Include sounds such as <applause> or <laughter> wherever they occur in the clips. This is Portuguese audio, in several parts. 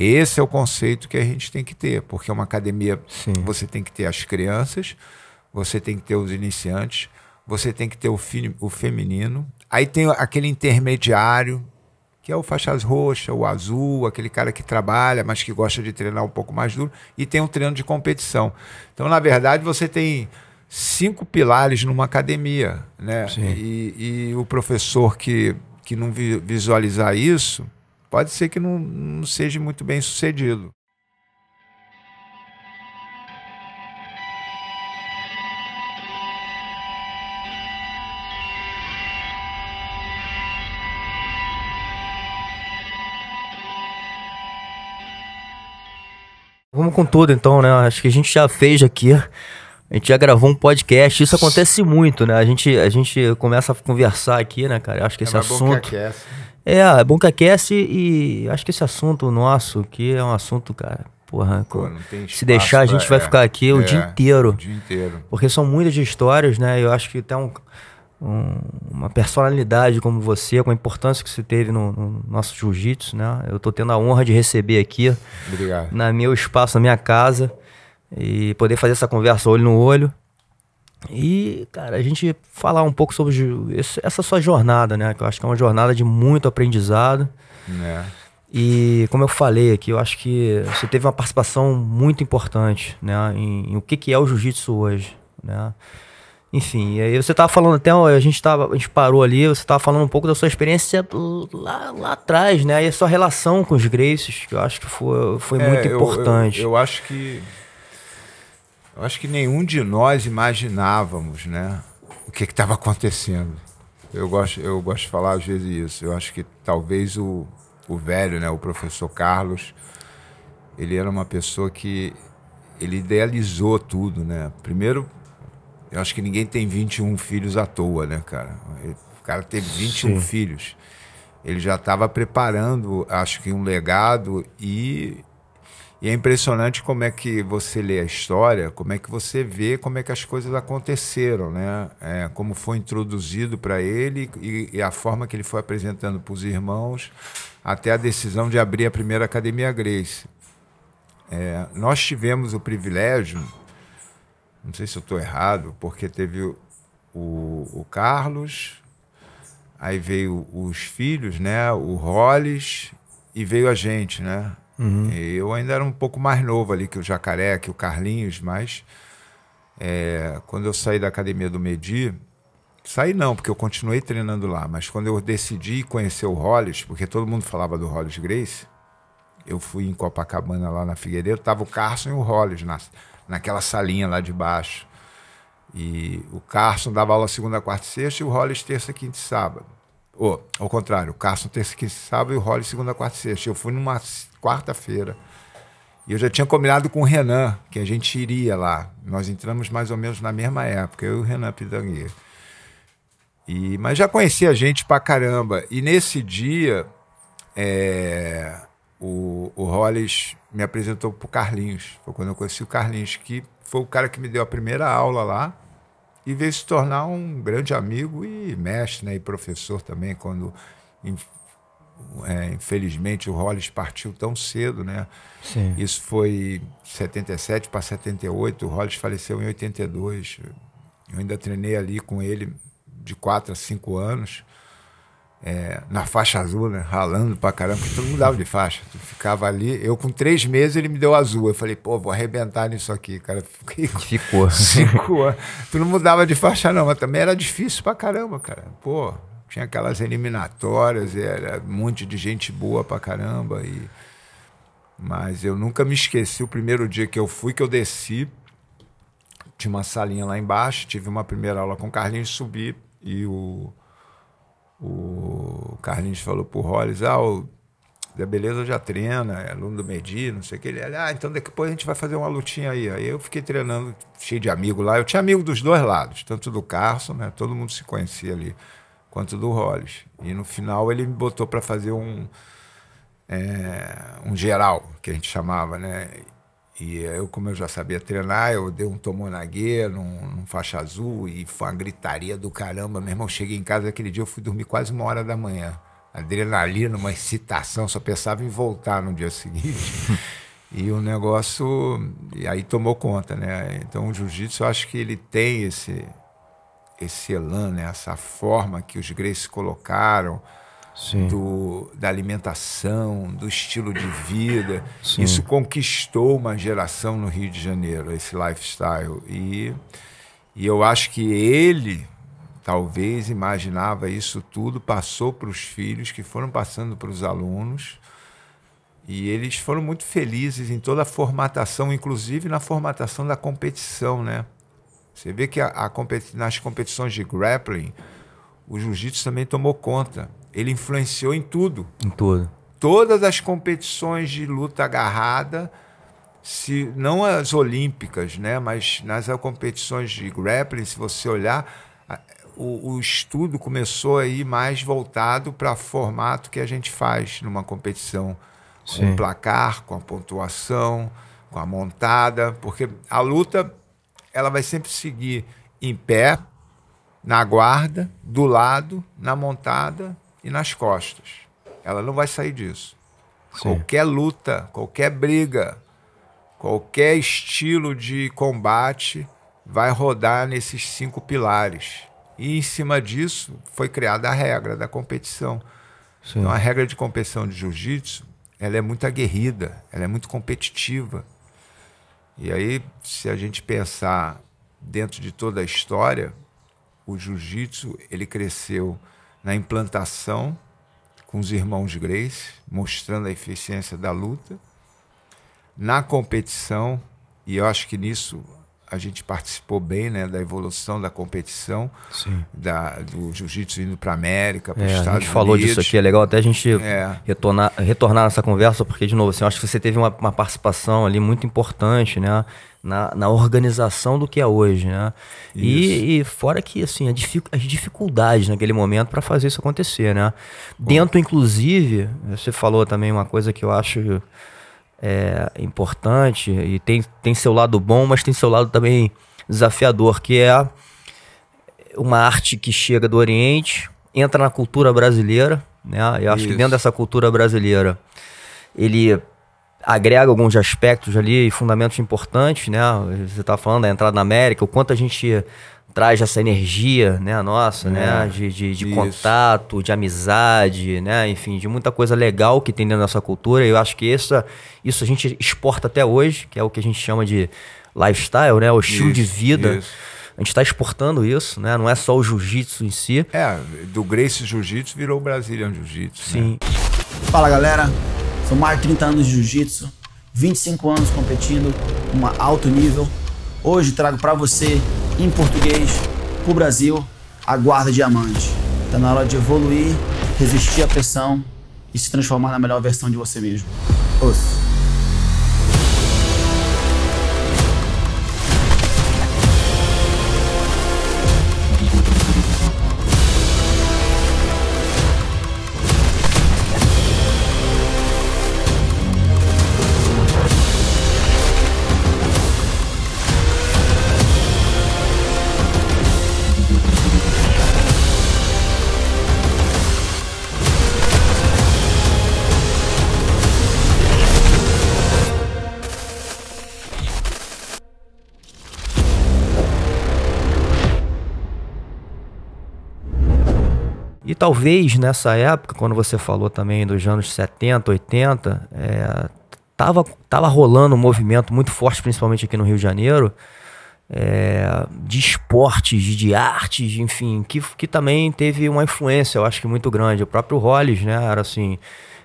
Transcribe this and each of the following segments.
Esse é o conceito que a gente tem que ter, porque é uma academia, Sim. você tem que ter as crianças, você tem que ter os iniciantes, você tem que ter o, fi, o feminino, aí tem aquele intermediário, que é o faixas roxa, o azul, aquele cara que trabalha, mas que gosta de treinar um pouco mais duro, e tem um treino de competição. Então, na verdade, você tem cinco pilares numa academia, né? E, e, o professor que, que não visualizar isso, pode ser que não, não seja muito bem sucedido. Vamos com tudo então, né? Acho que a gente já fez aqui. A gente já gravou um podcast. Isso acontece muito, né? A gente, a gente começa a conversar aqui, né, cara? Acho que esse é assunto. Bom que é, é bom que aquece e acho que esse assunto nosso aqui é um assunto, cara. Porra, Pô, se deixar, a gente vai é, ficar aqui é, o dia inteiro. O dia inteiro. Porque são muitas histórias, né? Eu acho que tem um, um, uma personalidade como você, com a importância que você teve no, no nosso jiu-jitsu, né? Eu tô tendo a honra de receber aqui Obrigado. na meu espaço, na minha casa, e poder fazer essa conversa olho no olho. E, cara, a gente falar um pouco sobre essa sua jornada, né? Que eu acho que é uma jornada de muito aprendizado. É. E como eu falei aqui, eu acho que você teve uma participação muito importante, né? Em, em o que, que é o jiu-jitsu hoje, né? Enfim, e aí você tava falando até, a gente, tava, a gente parou ali, você tava falando um pouco da sua experiência lá, lá atrás, né? E a sua relação com os Graces, que eu acho que foi, foi é, muito importante. Eu, eu, eu, acho que. Eu acho que nenhum de nós imaginávamos, né? O que estava acontecendo. Eu gosto, eu gosto de falar às vezes isso. Eu acho que talvez o, o velho, né? O professor Carlos, ele era uma pessoa que ele idealizou tudo, né? Primeiro eu acho que ninguém tem 21 filhos à toa, né, cara? O cara teve 21 Sim. filhos. Ele já estava preparando, acho que, um legado e, e é impressionante como é que você lê a história, como é que você vê como é que as coisas aconteceram, né? É, como foi introduzido para ele e, e, a forma que ele foi apresentando para os irmãos até a decisão de abrir a primeira Academia Grace. É, nós tivemos o privilégio não sei se eu estou errado, porque teve o, o, Carlos, aí veio os filhos, né? O Rolles e veio a gente, né? Uhum. eu ainda era um pouco mais novo ali que o Jacaré, que o Carlinhos, mas é, quando eu saí da academia do Medi, saí não, porque eu continuei treinando lá, mas quando eu decidi conhecer o Rolles, porque todo mundo falava do Rolles Grace, eu fui em Copacabana lá na Figueiredo, tava o Carson e o Rolles na, naquela salinha lá de baixo. E o Carson dava aula segunda, quarta e sexta e o Hollis terça, quinta e sábado. Ou, ao contrário, o Carson terça, quinta e sábado e o Hollis segunda, quarta e sexta. Eu fui numa quarta-feira. E eu já tinha combinado com o Renan, que a gente iria lá. Nós entramos mais ou menos na mesma época, eu e o Renan Pitangueira. E, mas já conhecia a gente pra caramba. E nesse dia, é, o, o Hollis me apresentou pro Carlinhos. Foi quando eu conheci o Carlinhos, que foi o cara que me deu a primeira aula lá e veio se tornar um grande amigo e mestre, né? E professor também, quando é, infelizmente o Hollis partiu tão cedo, né? Sim. Isso foi 77 para 78, o Hollis faleceu em 82. Eu ainda treinei ali com ele de 4 a 5 anos é, na faixa azul, né? Ralando pra caramba, porque todo mundo dava de faixa. Tu ficava ali, eu com três meses ele me deu azul. Eu falei, pô, vou arrebentar nisso aqui, cara. <laughs> Fiquei Ficou. Anos. Tu não mudava de faixa, não, mas também era difícil pra caramba, cara. Pô, tinha aquelas eliminatórias, era um monte de gente boa pra caramba. E... Mas eu nunca me esqueci o primeiro dia que eu fui, que eu desci. Tinha uma salinha lá embaixo, tive uma primeira aula com o Carlinhos, subi e o o Carlinhos falou pro Hollis, ah, o Zé Beleza já treina, é aluno do Medi, não sei o que. Ele, ah, então depois a gente vai fazer uma lutinha aí. Aí eu fiquei treinando, cheio de amigo lá. Eu tinha amigo dos dois lados, tanto do Carson, né? Todo mundo se conhecia ali, quanto do Hollis. E no final ele me botou para fazer um, é, um geral, que a gente chamava, né? E eu, como eu já sabia treinar, eu dei um tomonague num, num faixa azul e foi uma gritaria do caramba. Meu irmão, cheguei em casa aquele dia, eu fui dormir quase uma hora da manhã. adrenalina, uma excitação, só pensava em voltar no dia <laughs> seguinte. e o negócio e aí tomou conta, né? Então o jiu-jitsu eu acho que ele tem esse esse elan, né? essa forma que os Grace colocaram do, da alimentação, do estilo de vida. Sim. Isso conquistou uma geração no Rio de Janeiro, esse lifestyle. E, e eu acho que ele talvez imaginava isso tudo, passou para os filhos, que foram passando para os alunos. E eles foram muito felizes em toda a formatação, inclusive na formatação da competição, né? Você vê que a, a competi nas competições de grappling, o jiu-jitsu também tomou conta. Ele influenciou em tudo. Em tudo. Todas as competições de luta agarrada, se não as olímpicas, né, mas nas competições de grappling, se você olhar, o, o estudo começou aí mais voltado para formato que a gente faz numa competição, Sim. com o placar, com a pontuação, com a montada, porque a luta ela vai sempre seguir em pé, na guarda, do lado, na montada e nas costas. Ela não vai sair disso. Sim. Qualquer luta, qualquer briga, qualquer estilo de combate vai rodar nesses cinco pilares. E em cima disso foi criada a regra da competição. Sim. Então a regra de competição de jiu-jitsu, ela é muito aguerrida, ela é muito competitiva. E aí, se a gente pensar dentro de toda a história, o jiu-jitsu ele cresceu na implantação com os irmãos Grace, mostrando a eficiência da luta, na competição, e eu acho que nisso a gente participou bem né, da evolução da competição, da, do jiu-jitsu indo para a América, para os é, Estados Unidos. A gente falou disso aqui, é legal até a gente é. retornar, retornar nessa conversa, porque, de novo, assim, eu acho que você teve uma, uma participação ali muito importante, né? Na, na, organização do que é hoje, né? E, e, fora que assim dific, as dificuldades naquele momento para fazer isso acontecer, né? Bom. Dentro, inclusive, você falou também uma coisa que eu acho é, importante e tem, tem seu lado bom, mas tem seu lado também desafiador, que é uma arte que chega do Oriente, entra na cultura brasileira, né? Eu acho Isso. que dentro dessa cultura brasileira ele agrega alguns aspectos ali, fundamentos importantes, né? Você está falando da entrada na América, o quanto a gente traz essa energia, né, nossa, é, né, de, de, de contato, de amizade, né, enfim, de muita coisa legal que tem dentro da nossa cultura. Eu acho que isso, isso a gente exporta até hoje, que é o que a gente chama de lifestyle, né, o estilo isso, de vida. Isso. A gente está exportando isso, né? Não é só o jiu-jitsu em si. É, do Grace Jiu-Jitsu virou o Brazilian Jiu-Jitsu. Sim. Né? Fala galera, são mais de 30 anos de jiu-jitsu, 25 anos competindo, um alto nível. Hoje trago para você em português, pro Brasil, a guarda diamante. Tá na hora de evoluir, resistir à pressão e se transformar na melhor versão de você mesmo. Os. Talvez nessa época, quando você falou também dos anos 70, 80, é, tava, tava rolando um movimento muito forte, principalmente aqui no Rio de Janeiro, é, de esportes, de artes, enfim, que, que também teve uma influência, eu acho que muito grande. O próprio Hollis, né, era assim,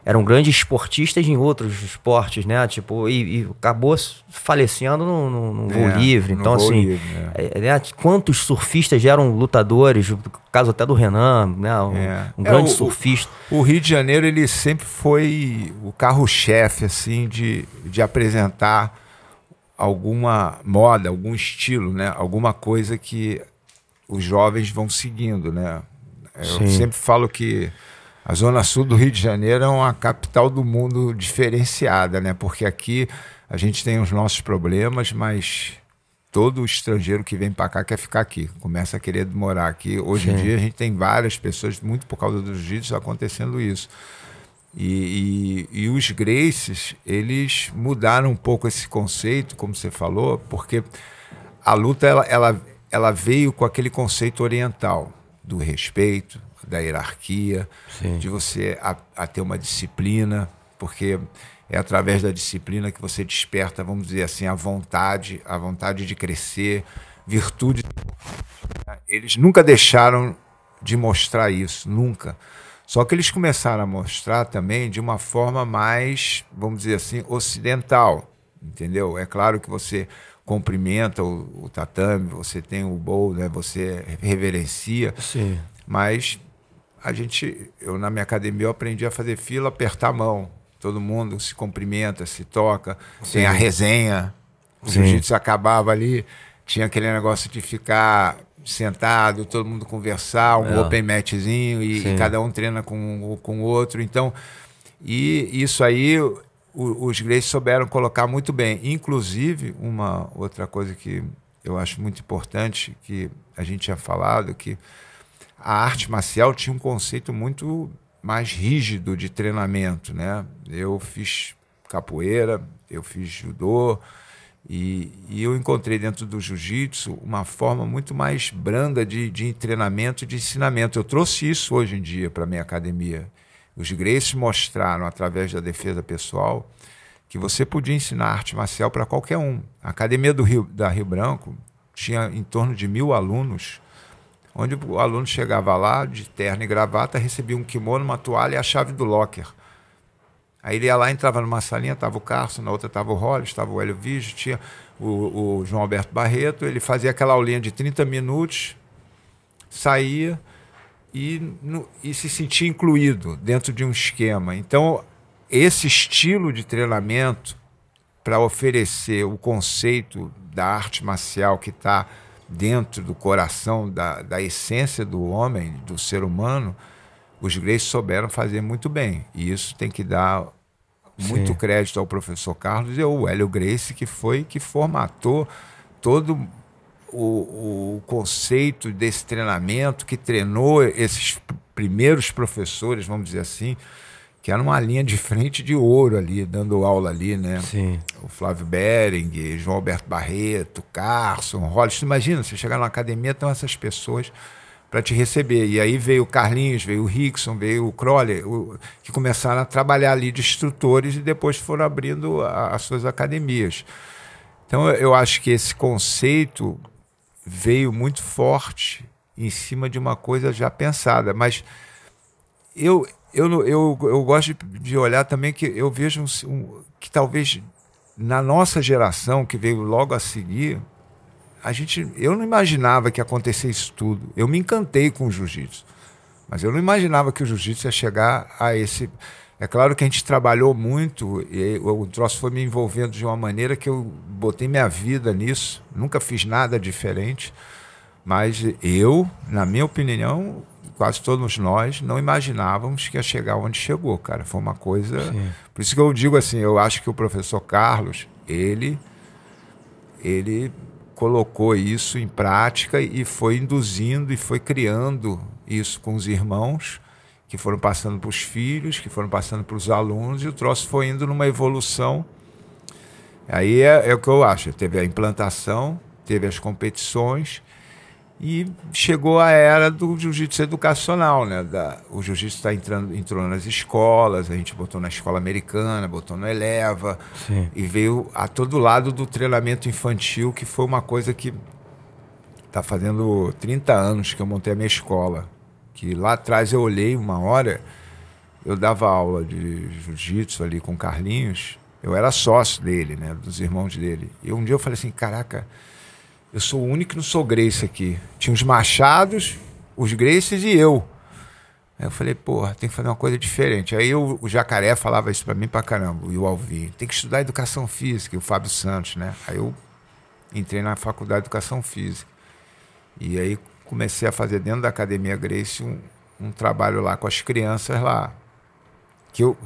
eram grandes esportistas em outros esportes, né? Tipo, e, e acabou falecendo no, no, no voo é, livre. Então, assim, livre, é. É, né? quantos surfistas eram lutadores? O caso até do Renan, né? Um, é. um grande é, o, surfista. O, o, Rio de Janeiro, ele sempre foi o carro-chefe, assim, de, de apresentar alguma moda, algum estilo, né? Alguma coisa que os jovens vão seguindo, né? Eu Sim. sempre falo que a Zona Sul do Rio de Janeiro é uma capital do mundo diferenciada, né? Porque aqui a gente tem os nossos problemas, mas todo estrangeiro que vem para cá quer ficar aqui, começa a querer morar aqui. Hoje Sim. em dia a gente tem várias pessoas, muito por causa do jiu-jitsu, acontecendo isso. E, e, e, os Graces, eles mudaram um pouco esse conceito, como você falou, porque a luta ela, ela, ela veio com aquele conceito oriental do respeito, da hierarquia, Sim. de você a, a ter uma disciplina, porque é através da disciplina que você desperta, vamos dizer assim, a vontade, a vontade de crescer, virtude. Eles nunca deixaram de mostrar isso, nunca. Só que eles começaram a mostrar também de uma forma mais, vamos dizer assim, ocidental, entendeu? É claro que você cumprimenta o, o tatame, você tem o bowl, né? Você reverencia. Sim. Mas a gente, eu na minha academia eu aprendi a fazer fila, apertar a mão todo mundo se cumprimenta, se toca, Sim. tem a resenha. O jiu-jitsu acabava ali, tinha aquele negócio de ficar sentado, todo mundo conversar, um é. open matchzinho e, e, cada um treina com, com o outro. Então, e isso aí o, os Grace souberam colocar muito bem. Inclusive, uma outra coisa que eu acho muito importante, que a gente tinha falado, que a arte marcial tinha um conceito muito mais rígido de treinamento, né? Eu fiz capoeira, eu fiz judô e, e eu encontrei dentro do jiu-jitsu uma forma muito mais branda de, de treinamento de ensinamento. Eu trouxe isso hoje em dia para minha academia. Os Graces mostraram, através da defesa pessoal, que você podia ensinar arte marcial para qualquer um. A academia do Rio, da Rio Branco tinha em torno de mil alunos onde o aluno chegava lá de terno e gravata, recebia um kimono, uma toalha e a chave do locker. Aí ele ia lá, entrava numa salinha, estava o Carson, na outra estava o Hollis, estava o Hélio Vigio, tinha o, o, João Alberto Barreto, ele fazia aquela aulinha de 30 minutos, saía e, no, e se sentia incluído dentro de um esquema. Então, esse estilo de treinamento para oferecer o conceito da arte marcial que está dentro do coração, da, da essência do homem, do ser humano, os Grace souberam fazer muito bem. E isso tem que dar muito Sim. crédito ao professor Carlos e ao Hélio Grace, que foi que formatou todo o, o conceito desse treinamento, que treinou esses primeiros professores, vamos dizer assim, que era uma linha de frente de ouro ali, dando aula ali, né? Sim. O Flávio Bering, João Alberto Barreto, Carson, Hollis. Imagina, você chegar na academia, estão essas pessoas para te receber. E aí veio o Carlinhos, veio o Rickson, veio o Crowley, o, que começaram a trabalhar ali de instrutores e depois foram abrindo a, as suas academias. Então eu acho que esse conceito veio muito forte em cima de uma coisa já pensada. Mas eu, eu, eu, eu gosto de olhar também que eu vejo um, um, que talvez na nossa geração, que veio logo a seguir, a gente, eu não imaginava que ia acontecer isso tudo. Eu me encantei com o jiu-jitsu, mas eu não imaginava que o jiu-jitsu ia chegar a esse. É claro que a gente trabalhou muito e o troço foi me envolvendo de uma maneira que eu botei minha vida nisso, nunca fiz nada diferente. Mas eu, na minha opinião, quase todos nós não imaginávamos que ia chegar onde chegou, cara. Foi uma coisa. Sim. Por isso que eu digo assim, eu acho que o professor Carlos, ele ele colocou isso em prática e foi induzindo e foi criando isso com os irmãos que foram passando para os filhos, que foram passando para os alunos e o troço foi indo numa evolução. Aí é, é o que eu acho. Teve a implantação, teve as competições e chegou a era do jiu-jitsu educacional, né? Da, o jiu-jitsu está entrando entrou nas escolas, a gente botou na escola americana, botou no Eleva, Sim. e veio a todo lado do treinamento infantil, que foi uma coisa que está fazendo 30 anos que eu montei a minha escola. Que lá atrás eu olhei uma hora, eu dava aula de jiu-jitsu ali com o Carlinhos, eu era sócio dele, né? Dos irmãos dele. E um dia eu falei assim, caraca eu sou o único que não sou Grace aqui. Tinha os Machados, os Graces e eu. Aí eu falei, porra, tem que fazer uma coisa diferente. Aí eu, o Jacaré falava isso para mim pra caramba, e o Alvin. Tem que estudar educação física, e o Fábio Santos, né? Aí eu entrei na faculdade de educação física. E aí comecei a fazer dentro da Academia Grace um, um trabalho lá com as crianças lá. Que eu,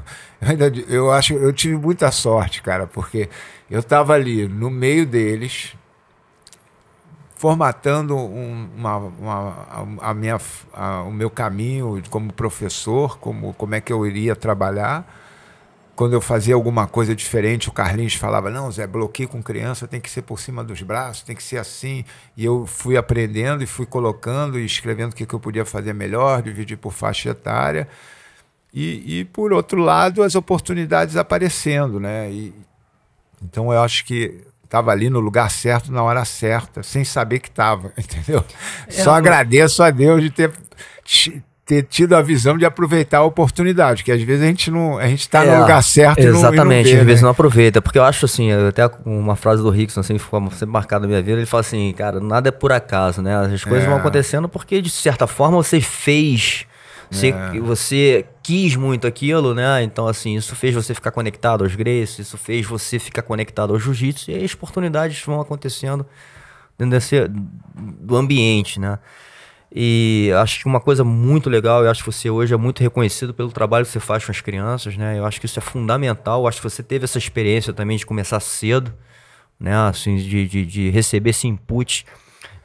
<laughs> eu eu acho, eu tive muita sorte, cara, porque eu tava ali no meio deles, formatando um, uma, uma, a, minha, a, o meu caminho como professor, como, como é que eu iria trabalhar. Quando eu fazia alguma coisa diferente, o Carlinhos falava: Não, Zé, bloqueio com criança tem que ser por cima dos braços, tem que ser assim. E eu fui aprendendo e fui colocando e escrevendo o que, que eu podia fazer melhor, dividir por faixa etária. E, e por outro lado, as oportunidades aparecendo. Né? E, então eu acho que estava ali no lugar certo, na hora certa, sem saber que estava, <laughs> entendeu? É, Só agradeço a Deus de ter, ter tido a visão de aproveitar a oportunidade, que às vezes a gente não, a gente está é, no lugar certo exatamente, e não, vê, às vezes né? não aproveita, porque eu acho assim, até uma frase do Rickson assim, ficou sempre marcada na minha vida, ele fala assim, cara, nada é por acaso, né? As coisas é. vão acontecendo porque de certa forma você fez você, é. você quis muito aquilo, né? Então, assim, isso fez você ficar conectado aos Grace, isso fez você ficar conectado ao jiu-jitsu, e as oportunidades vão acontecendo dentro desse, do ambiente, né? E acho que uma coisa muito legal, eu acho que você hoje é muito reconhecido pelo trabalho que você faz com as crianças, né? Eu acho que isso é fundamental. Eu acho que você teve essa experiência também de começar cedo, né? Assim, de, de, de receber esse input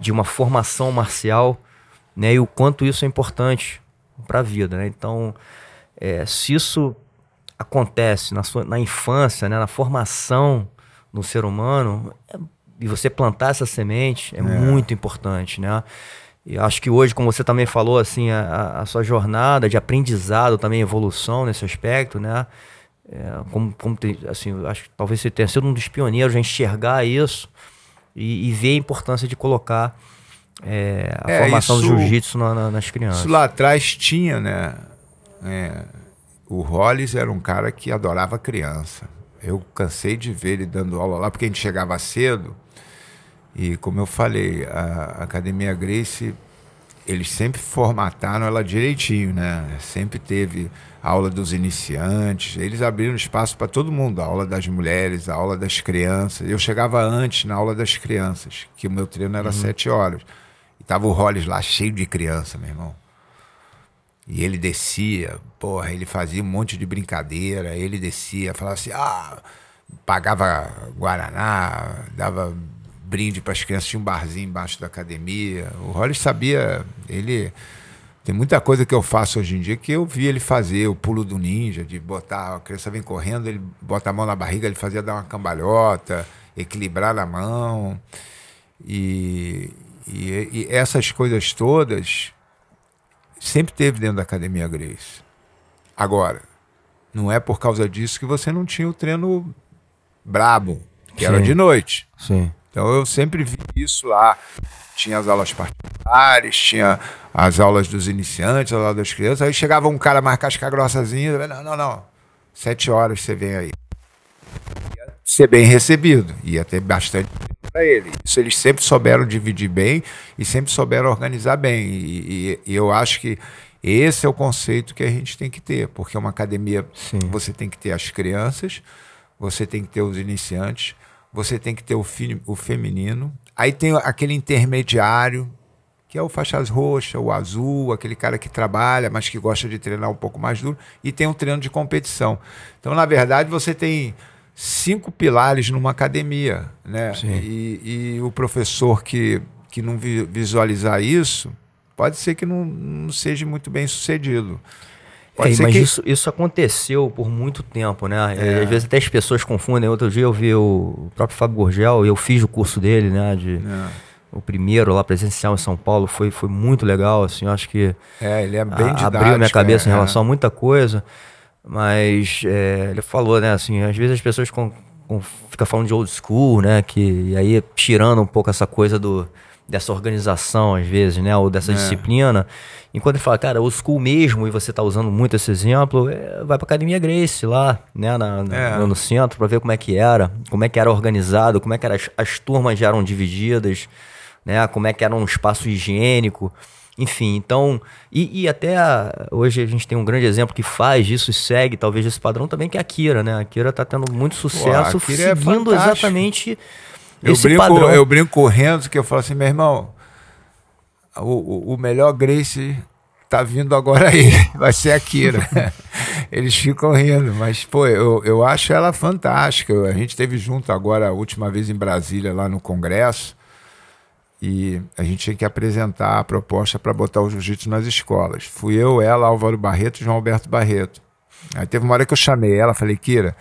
de uma formação marcial, né? E o quanto isso é importante para a vida, né? Então, é, se isso acontece na, sua, na infância, né, na formação do ser humano, é, e você plantar essa semente é, é, muito importante, né? E acho que hoje, como você também falou, assim, a, a sua jornada de aprendizado, também evolução nesse aspecto, né? É, como, como assim, acho que talvez você tenha sido um dos pioneiros a enxergar isso e, e ver a importância de colocar é, a é, formação isso, do jiu-jitsu na, na, nas crianças. Isso lá atrás tinha, né? É, o Hollis era um cara que adorava criança. Eu cansei de ver ele dando aula lá, porque a gente chegava cedo. E como eu falei, a Academia Grace, eles sempre formataram ela direitinho, né? Sempre teve aula dos iniciantes, eles abriram espaço para todo mundo, a aula das mulheres, a aula das crianças. Eu chegava antes na aula das crianças, que o meu treino era uhum. sete horas. E tava o Hollis lá cheio de criança, meu irmão. E ele descia, porra, ele fazia um monte de brincadeira, ele descia, falava assim, ah, pagava Guaraná, dava brinde para as crianças, tinha um barzinho embaixo da academia. O Hollis sabia, ele tem muita coisa que eu faço hoje em dia que eu vi ele fazer, o pulo do ninja, de botar, a criança vem correndo, ele bota a mão na barriga, ele fazia dar uma cambalhota, equilibrar a mão. E, e, e, essas coisas todas sempre teve dentro da Academia Grace. Agora, não é por causa disso que você não tinha o treino brabo, que Sim. era de noite. Sim. Então eu sempre vi isso lá. Tinha as aulas particulares, tinha as aulas dos iniciantes, as aulas das crianças. Aí chegava um cara mais casca grossazinho, não, não, não. Sete horas você vem aí. Ser bem recebido, ia ter bastante para ele. Isso eles sempre souberam dividir bem e sempre souberam organizar bem. E, e, e, eu acho que esse é o conceito que a gente tem que ter, porque uma academia Sim. você tem que ter as crianças, você tem que ter os iniciantes, você tem que ter o, fi, o feminino, aí tem aquele intermediário que é o faixas roxa, o azul, aquele cara que trabalha, mas que gosta de treinar um pouco mais duro, e tem um treino de competição. Então, na verdade, você tem cinco pilares numa academia, né? E, e, o professor que, que não visualizar isso, pode ser que não, não seja muito bem sucedido. É, mas que... isso, isso aconteceu por muito tempo, né? É. Às vezes até as pessoas confundem. Outro dia eu vi o próprio Fábio Gorgel, eu fiz o curso dele, né? De, é. O primeiro lá presencial em São Paulo foi, foi muito legal, assim, eu acho que é, ele é bem a, abriu minha cabeça em é. relação a muita coisa. Mas é, ele falou, né, assim, às vezes as pessoas com, com, ficam falando de old school, né? Que, e aí tirando um pouco essa coisa do, dessa organização, às vezes, né? Ou dessa é. disciplina. Enquanto ele fala, cara, old school mesmo, e você está usando muito esse exemplo, é, vai para Academia Grace lá, né? Na, na, é. no centro, para ver como é que era, como é que era organizado, como é que era, as, as turmas já eram divididas, né? Como é que era um espaço higiênico. Enfim, então. E, e, até hoje a gente tem um grande exemplo que faz isso e segue talvez esse padrão também, que é a Kira, né? A Kira tá tendo muito sucesso Pô, é seguindo é exatamente eu esse brinco, padrão. Eu brinco correndo que eu falo assim, meu irmão, o, o, o melhor Grace tá vindo agora aí, <laughs> vai ser a Kira. <laughs> Eles ficam rindo, mas, pô, eu, eu acho ela fantástica. A gente teve junto agora, a última vez em Brasília, lá no Congresso. E a gente tinha que apresentar a proposta para botar o jiu-jitsu nas escolas. Fui eu, ela, Álvaro Barreto e João Alberto Barreto. Aí teve uma hora que eu chamei ela, falei, Kira,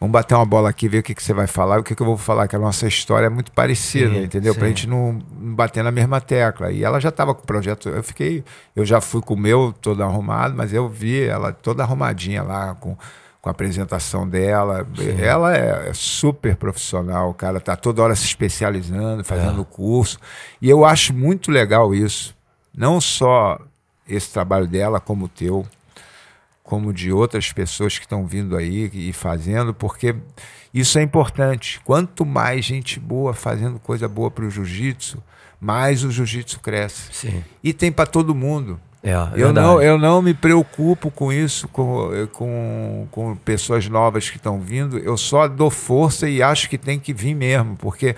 vamos bater uma bola aqui, ver o que, que você vai falar, o que, que eu vou falar, que a nossa história é muito parecida, sim, entendeu? Sim. Pra gente não bater na mesma tecla. E ela já estava com o projeto, eu fiquei, eu já fui com o meu todo arrumado, mas eu vi ela toda arrumadinha lá, com, com a apresentação dela. Sim. Ela é, é, super profissional, cara, tá toda hora se especializando, fazendo é. curso. E eu acho muito legal isso. Não só esse trabalho dela, como o teu como de outras pessoas que estão vindo aí e fazendo, porque isso é importante. Quanto mais gente boa fazendo coisa boa para o jiu-jitsu, mais o jiu-jitsu cresce. Sim. E tem para todo mundo. É, é eu, não, eu não me preocupo com isso, com, com, com pessoas novas que estão vindo. Eu só dou força e acho que tem que vir mesmo, porque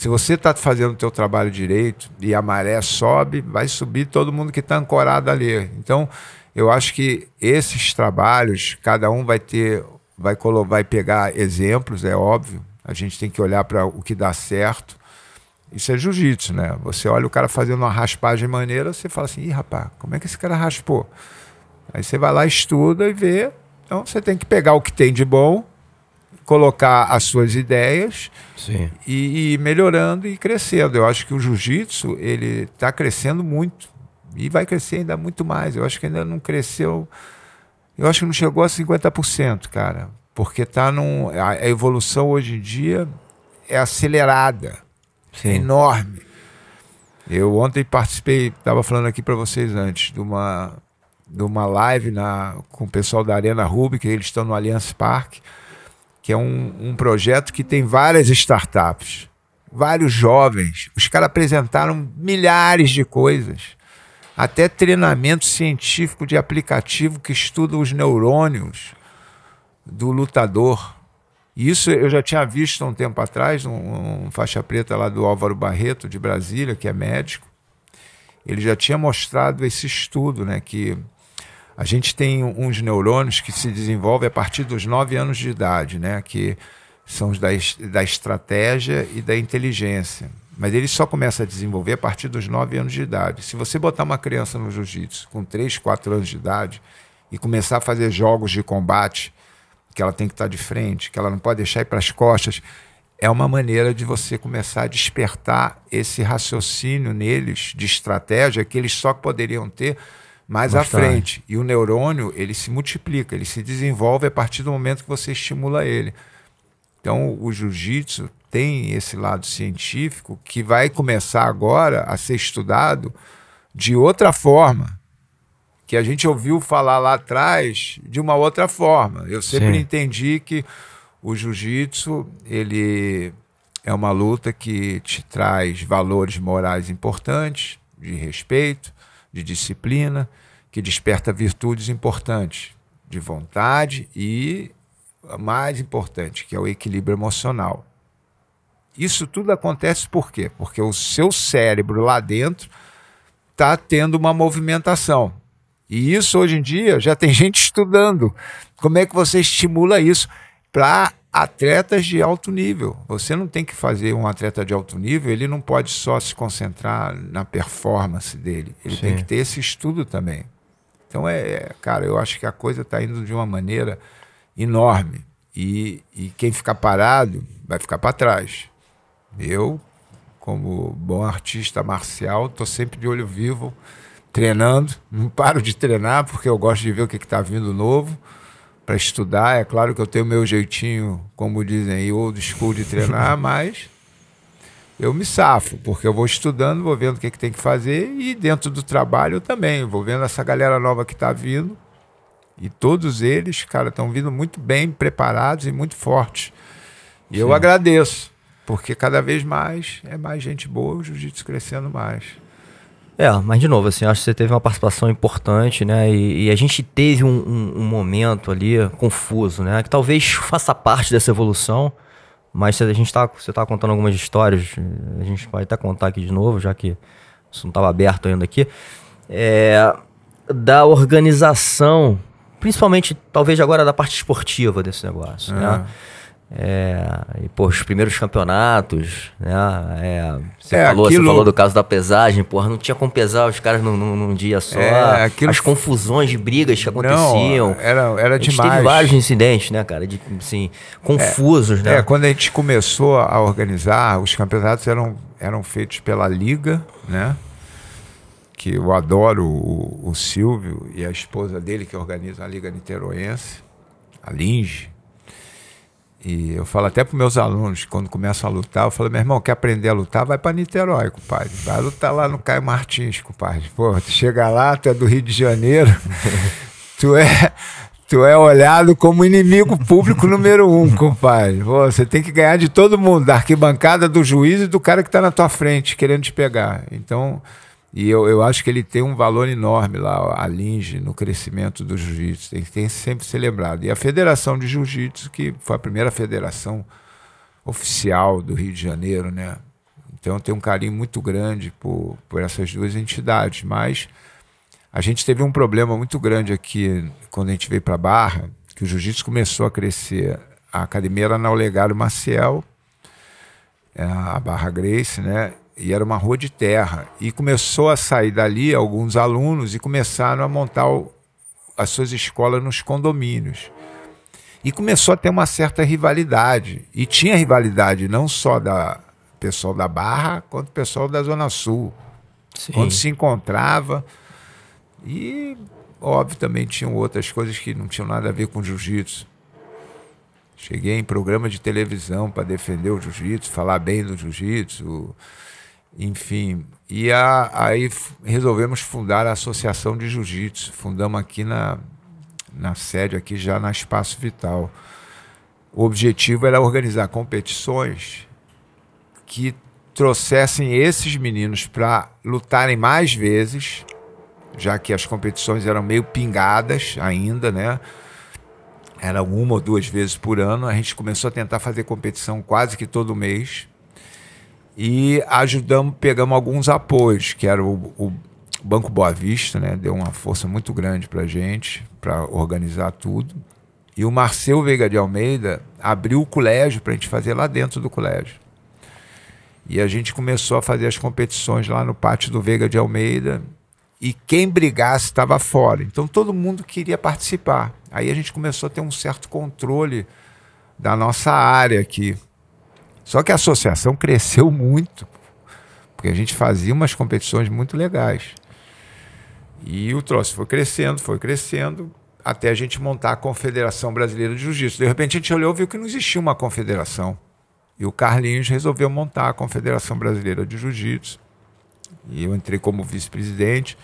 se você está fazendo o teu trabalho direito e a maré sobe, vai subir todo mundo que está ancorado ali. Então, eu acho que esses trabalhos, cada um vai ter, vai, vai pegar exemplos, é óbvio. A gente tem que olhar para o que dá certo. Isso é jiu-jitsu, né? Você olha o cara fazendo uma raspagem maneira, você fala assim, ih, rapaz, como é que esse cara raspou? Aí você vai lá, estuda e vê. Então você tem que pegar o que tem de bom, colocar as suas ideias e, e ir melhorando e crescendo. Eu acho que o jiu-jitsu ele está crescendo muito e vai crescer ainda muito mais. Eu acho que ainda não cresceu. Eu acho que não chegou a 50%, cara. Porque tá num, a, a evolução hoje em dia é acelerada. É enorme. Eu ontem participei, estava falando aqui para vocês antes, de uma, de uma live na, com o pessoal da Arena Ruby, que eles estão no Allianz Parque, que é um, um projeto que tem várias startups, vários jovens. Os caras apresentaram milhares de coisas até treinamento científico de aplicativo que estuda os neurônios do lutador. Isso eu já tinha visto há um tempo atrás, um, um, faixa preta lá do Álvaro Barreto, de Brasília, que é médico. Ele já tinha mostrado esse estudo, né, que a gente tem uns neurônios que se desenvolvem a partir dos 9 anos de idade, né, que são os da, da estratégia e da inteligência. Mas ele só começa a desenvolver a partir dos 9 anos de idade. Se você botar uma criança no jiu-jitsu com 3, 4 anos de idade e começar a fazer jogos de combate, que ela tem que estar de frente, que ela não pode deixar ir para as costas, é uma maneira de você começar a despertar esse raciocínio neles de estratégia que eles só poderiam ter mais à frente. E o neurônio, ele se multiplica, ele se desenvolve a partir do momento que você estimula ele. Então, o jiu-jitsu tem esse lado científico que vai começar agora a ser estudado de outra forma, que a gente ouviu falar lá atrás de uma outra forma. Eu sempre Sim. entendi que o jiu-jitsu ele é uma luta que te traz valores morais importantes, de respeito, de disciplina, que desperta virtudes importantes de vontade e a mais importante, que é o equilíbrio emocional. Isso tudo acontece por quê? Porque o seu cérebro lá dentro está tendo uma movimentação. E isso hoje em dia já tem <laughs> gente estudando. Como é que você estimula isso para atletas de alto nível? Você não tem que fazer um atleta de alto nível, ele não pode só se concentrar na performance dele. Ele Sim. tem que ter esse estudo também. Então é, cara, eu acho que a coisa está indo de uma maneira enorme. E, e quem ficar parado vai ficar para trás. Eu, como bom artista marcial, estou sempre de olho vivo, treinando. Não paro de treinar porque eu gosto de ver o que está vindo novo para estudar. É claro que eu tenho meu jeitinho, como dizem aí, old school de treinar, <laughs> mas eu me safo, porque eu vou estudando, vou vendo o que, que tem que fazer e dentro do trabalho eu também, vou vendo essa galera nova que está vindo e todos eles, cara, estão vindo muito bem preparados e muito fortes. E Sim. eu agradeço, porque cada vez mais é mais gente boa, o jiu-jitsu crescendo mais. É, mas de novo, assim, acho que você teve uma participação importante, né? E, e a gente teve um, um, um, momento ali confuso, né? Que talvez faça parte dessa evolução, mas a gente tá, você tá contando algumas histórias, a gente vai até contar aqui de novo, já que isso não estava aberto ainda aqui. É, da organização principalmente talvez agora da parte esportiva desse negócio, né? né? É, e, pô, os primeiros campeonatos, né? É, você, É, falou, aquilo- você falou do caso da pesagem, porra, não tinha como pesar os caras num, num- num dia só. É, aquilo- As confusões de brigas que aconteciam. Não, era, era a gente demais. teve vários incidentes, né, cara? De, assim, confusos, né? É, quando a gente começou a organizar, os campeonatos eram, eram feitos pela Liga, né? Que eu adoro o, o Silvio e a esposa dele, que organiza a Liga Niteroense, a Linge. E eu falo até para meus alunos, quando começam a lutar, eu falo, meu irmão, quer aprender a lutar? Vai para Niterói, compadre. Vai lutar lá no Caio Martins, compadre. Pô, tu chega lá, tu é do Rio de Janeiro, <laughs> tu é, tu é olhado como inimigo público número um, compadre. Pô, você tem que ganhar de todo mundo, da arquibancada, do juiz e do cara que está na tua frente, querendo te pegar. Então, e eu, eu acho que ele tem um valor enorme lá, a Linge, no crescimento do jiu-jitsu. Tem, tem sempre ser lembrado. E a Federação de Jiu-Jitsu, que foi a primeira federação oficial do Rio de Janeiro, né? Então tenho um carinho muito grande por, por essas duas entidades. Mas a gente teve um problema muito grande aqui quando a gente veio para Barra, que o jiu-jitsu começou a crescer. A academia era na Olegário Maciel, é, a Barra Grace, né? E era uma rua de terra. E começou a sair dali alguns alunos e começaram a montar o- as suas escolas nos condomínios. E começou a ter uma certa rivalidade. E tinha rivalidade não só da pessoal da Barra, quanto o pessoal da Zona Sul. Sim. Quando se encontrava. E, óbvio, também tinham outras coisas que não tinham nada a ver com jiu-jitsu. Cheguei em programa de televisão para defender o jiu-jitsu, falar bem do jiu-jitsu, enfim. E a- aí resolvemos fundar a Associação de Jiu-Jitsu. Fundamos aqui na, na sede, aqui já na Espaço Vital. O objetivo era organizar competições que trouxessem esses meninos para lutarem mais vezes, já que as competições eram meio pingadas ainda, né? Era uma ou duas vezes por ano. A gente começou a tentar fazer competição quase que todo mês. E ajudamos, pegamos alguns apoios, que era o, o Banco Boa Vista, né? Deu uma força muito grande para gente, para organizar tudo. E o Marcel Veiga de Almeida abriu o colégio para a gente fazer lá dentro do colégio. E a gente começou a fazer as competições lá no pátio do Veiga de Almeida. E quem brigasse estava fora. Então todo mundo queria participar. Aí a gente começou a ter um certo controle da nossa área aqui. Só que a associação cresceu muito, porque a gente fazia umas competições muito legais. E o troço foi crescendo, foi crescendo, até a gente montar a Confederação Brasileira de Jiu-Jitsu. De repente a gente olhou e viu que não existia uma confederação. E o Carlinhos resolveu montar a Confederação Brasileira de Jiu-Jitsu. E eu entrei como vice-presidente.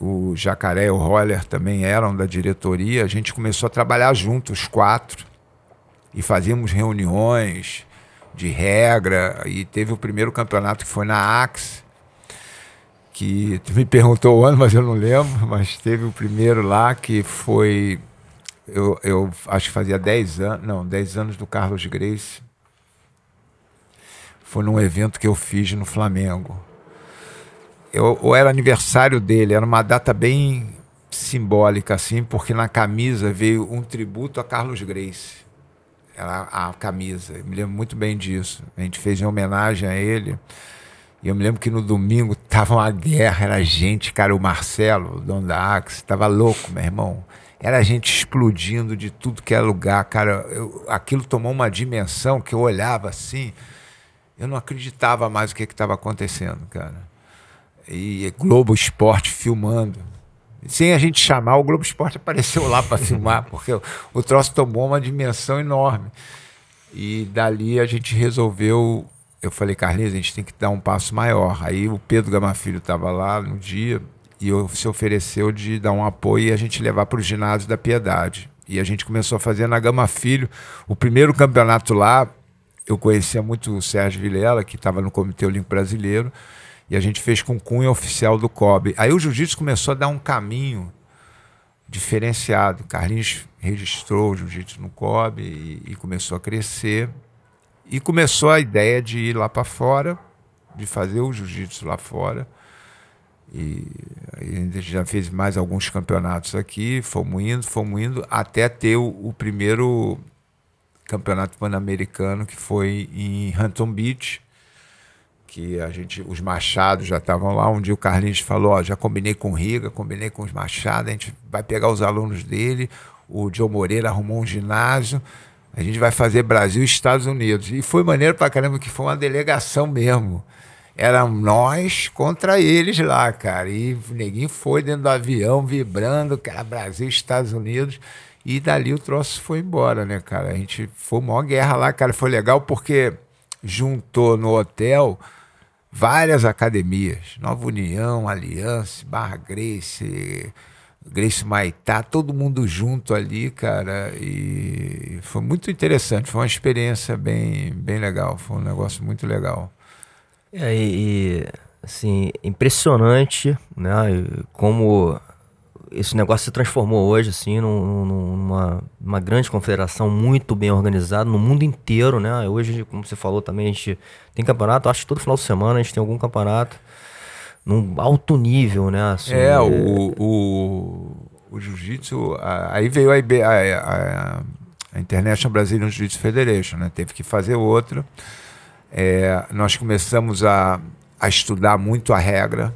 O Jacaré e o Roller também eram da diretoria. A gente começou a trabalhar juntos, os quatro. E fazíamos reuniões de regra. E teve o primeiro campeonato que foi na Axe. Que tu me perguntou o ano, mas eu não lembro. Mas teve o primeiro lá que foi. Eu, eu acho que fazia 10 anos. Não, 10 anos do Carlos Grace. Foi num evento que eu fiz no Flamengo. Eu, ou era aniversário dele, era uma data bem simbólica, assim, porque na camisa veio um tributo a Carlos Grace. Era a camisa, eu me lembro muito bem disso. A gente fez em homenagem a ele. E eu me lembro que no domingo <laughs> tava uma guerra, era gente, cara, o Marcelo, o dono da Axe, tava louco, meu irmão. Era gente explodindo de tudo que era lugar, cara. Eu, aquilo tomou uma dimensão que eu olhava assim, eu não acreditava mais o que estava acontecendo, cara. E Globo Esporte filmando. Sem a gente chamar, o Globo Esporte <laughs> apareceu lá para filmar, porque o, troço tomou uma dimensão enorme. E dali a gente resolveu. Eu falei, Carlinhos, a gente tem que dar um passo maior. Aí o Pedro Gama Filho estava lá no dia e se ofereceu de dar um apoio e a gente levar para o ginásio da Piedade. E a gente começou a fazer na Gama Filho. O primeiro campeonato lá, eu conhecia muito o Sérgio Vilela, que estava no Comitê Olímpico Brasileiro, e a gente fez com cunha oficial do COB. Aí o jiu-jitsu começou a dar um caminho diferenciado. Carlinhos registrou o jiu-jitsu no COB e, e começou a crescer. E começou a ideia de ir lá para fora, de fazer o jiu-jitsu lá fora. E a gente já fez mais alguns campeonatos aqui, fomos indo, fomos indo, até ter o, o primeiro campeonato pan-americano que foi em Hampton Beach, que a gente, os machados já estavam lá. Um dia o Carlinhos falou: ó, já combinei com o Riga, combinei com os machados, a gente vai pegar os alunos dele. O Joe Moreira arrumou um ginásio. A gente vai fazer Brasil e Estados Unidos. E foi maneiro pra caramba, que foi uma delegação mesmo. Eram nós contra eles lá, cara. E o neguinho foi dentro do avião, vibrando, era Brasil Estados Unidos. E dali o troço foi embora, né, cara? A gente foi uma guerra lá, cara. Foi legal porque juntou no hotel várias academias. Nova União, Aliança, Barra Grace, Grace Maitá, todo mundo junto ali, cara, e foi muito interessante, foi uma experiência bem, bem legal, foi um negócio muito legal. É, e, assim, impressionante, né, como esse negócio se transformou hoje, assim, numa, numa grande confederação muito bem organizada no mundo inteiro, né, hoje, como você falou também, a gente tem campeonato, acho que todo final de semana a gente tem algum campeonato, num alto nível, né? Assim, é, o, o, o jiu-jitsu. Aí veio a, a, a, a International Brazilian Jiu-Jitsu Federation, né? Teve que fazer outra. É, nós começamos a, a estudar muito a regra,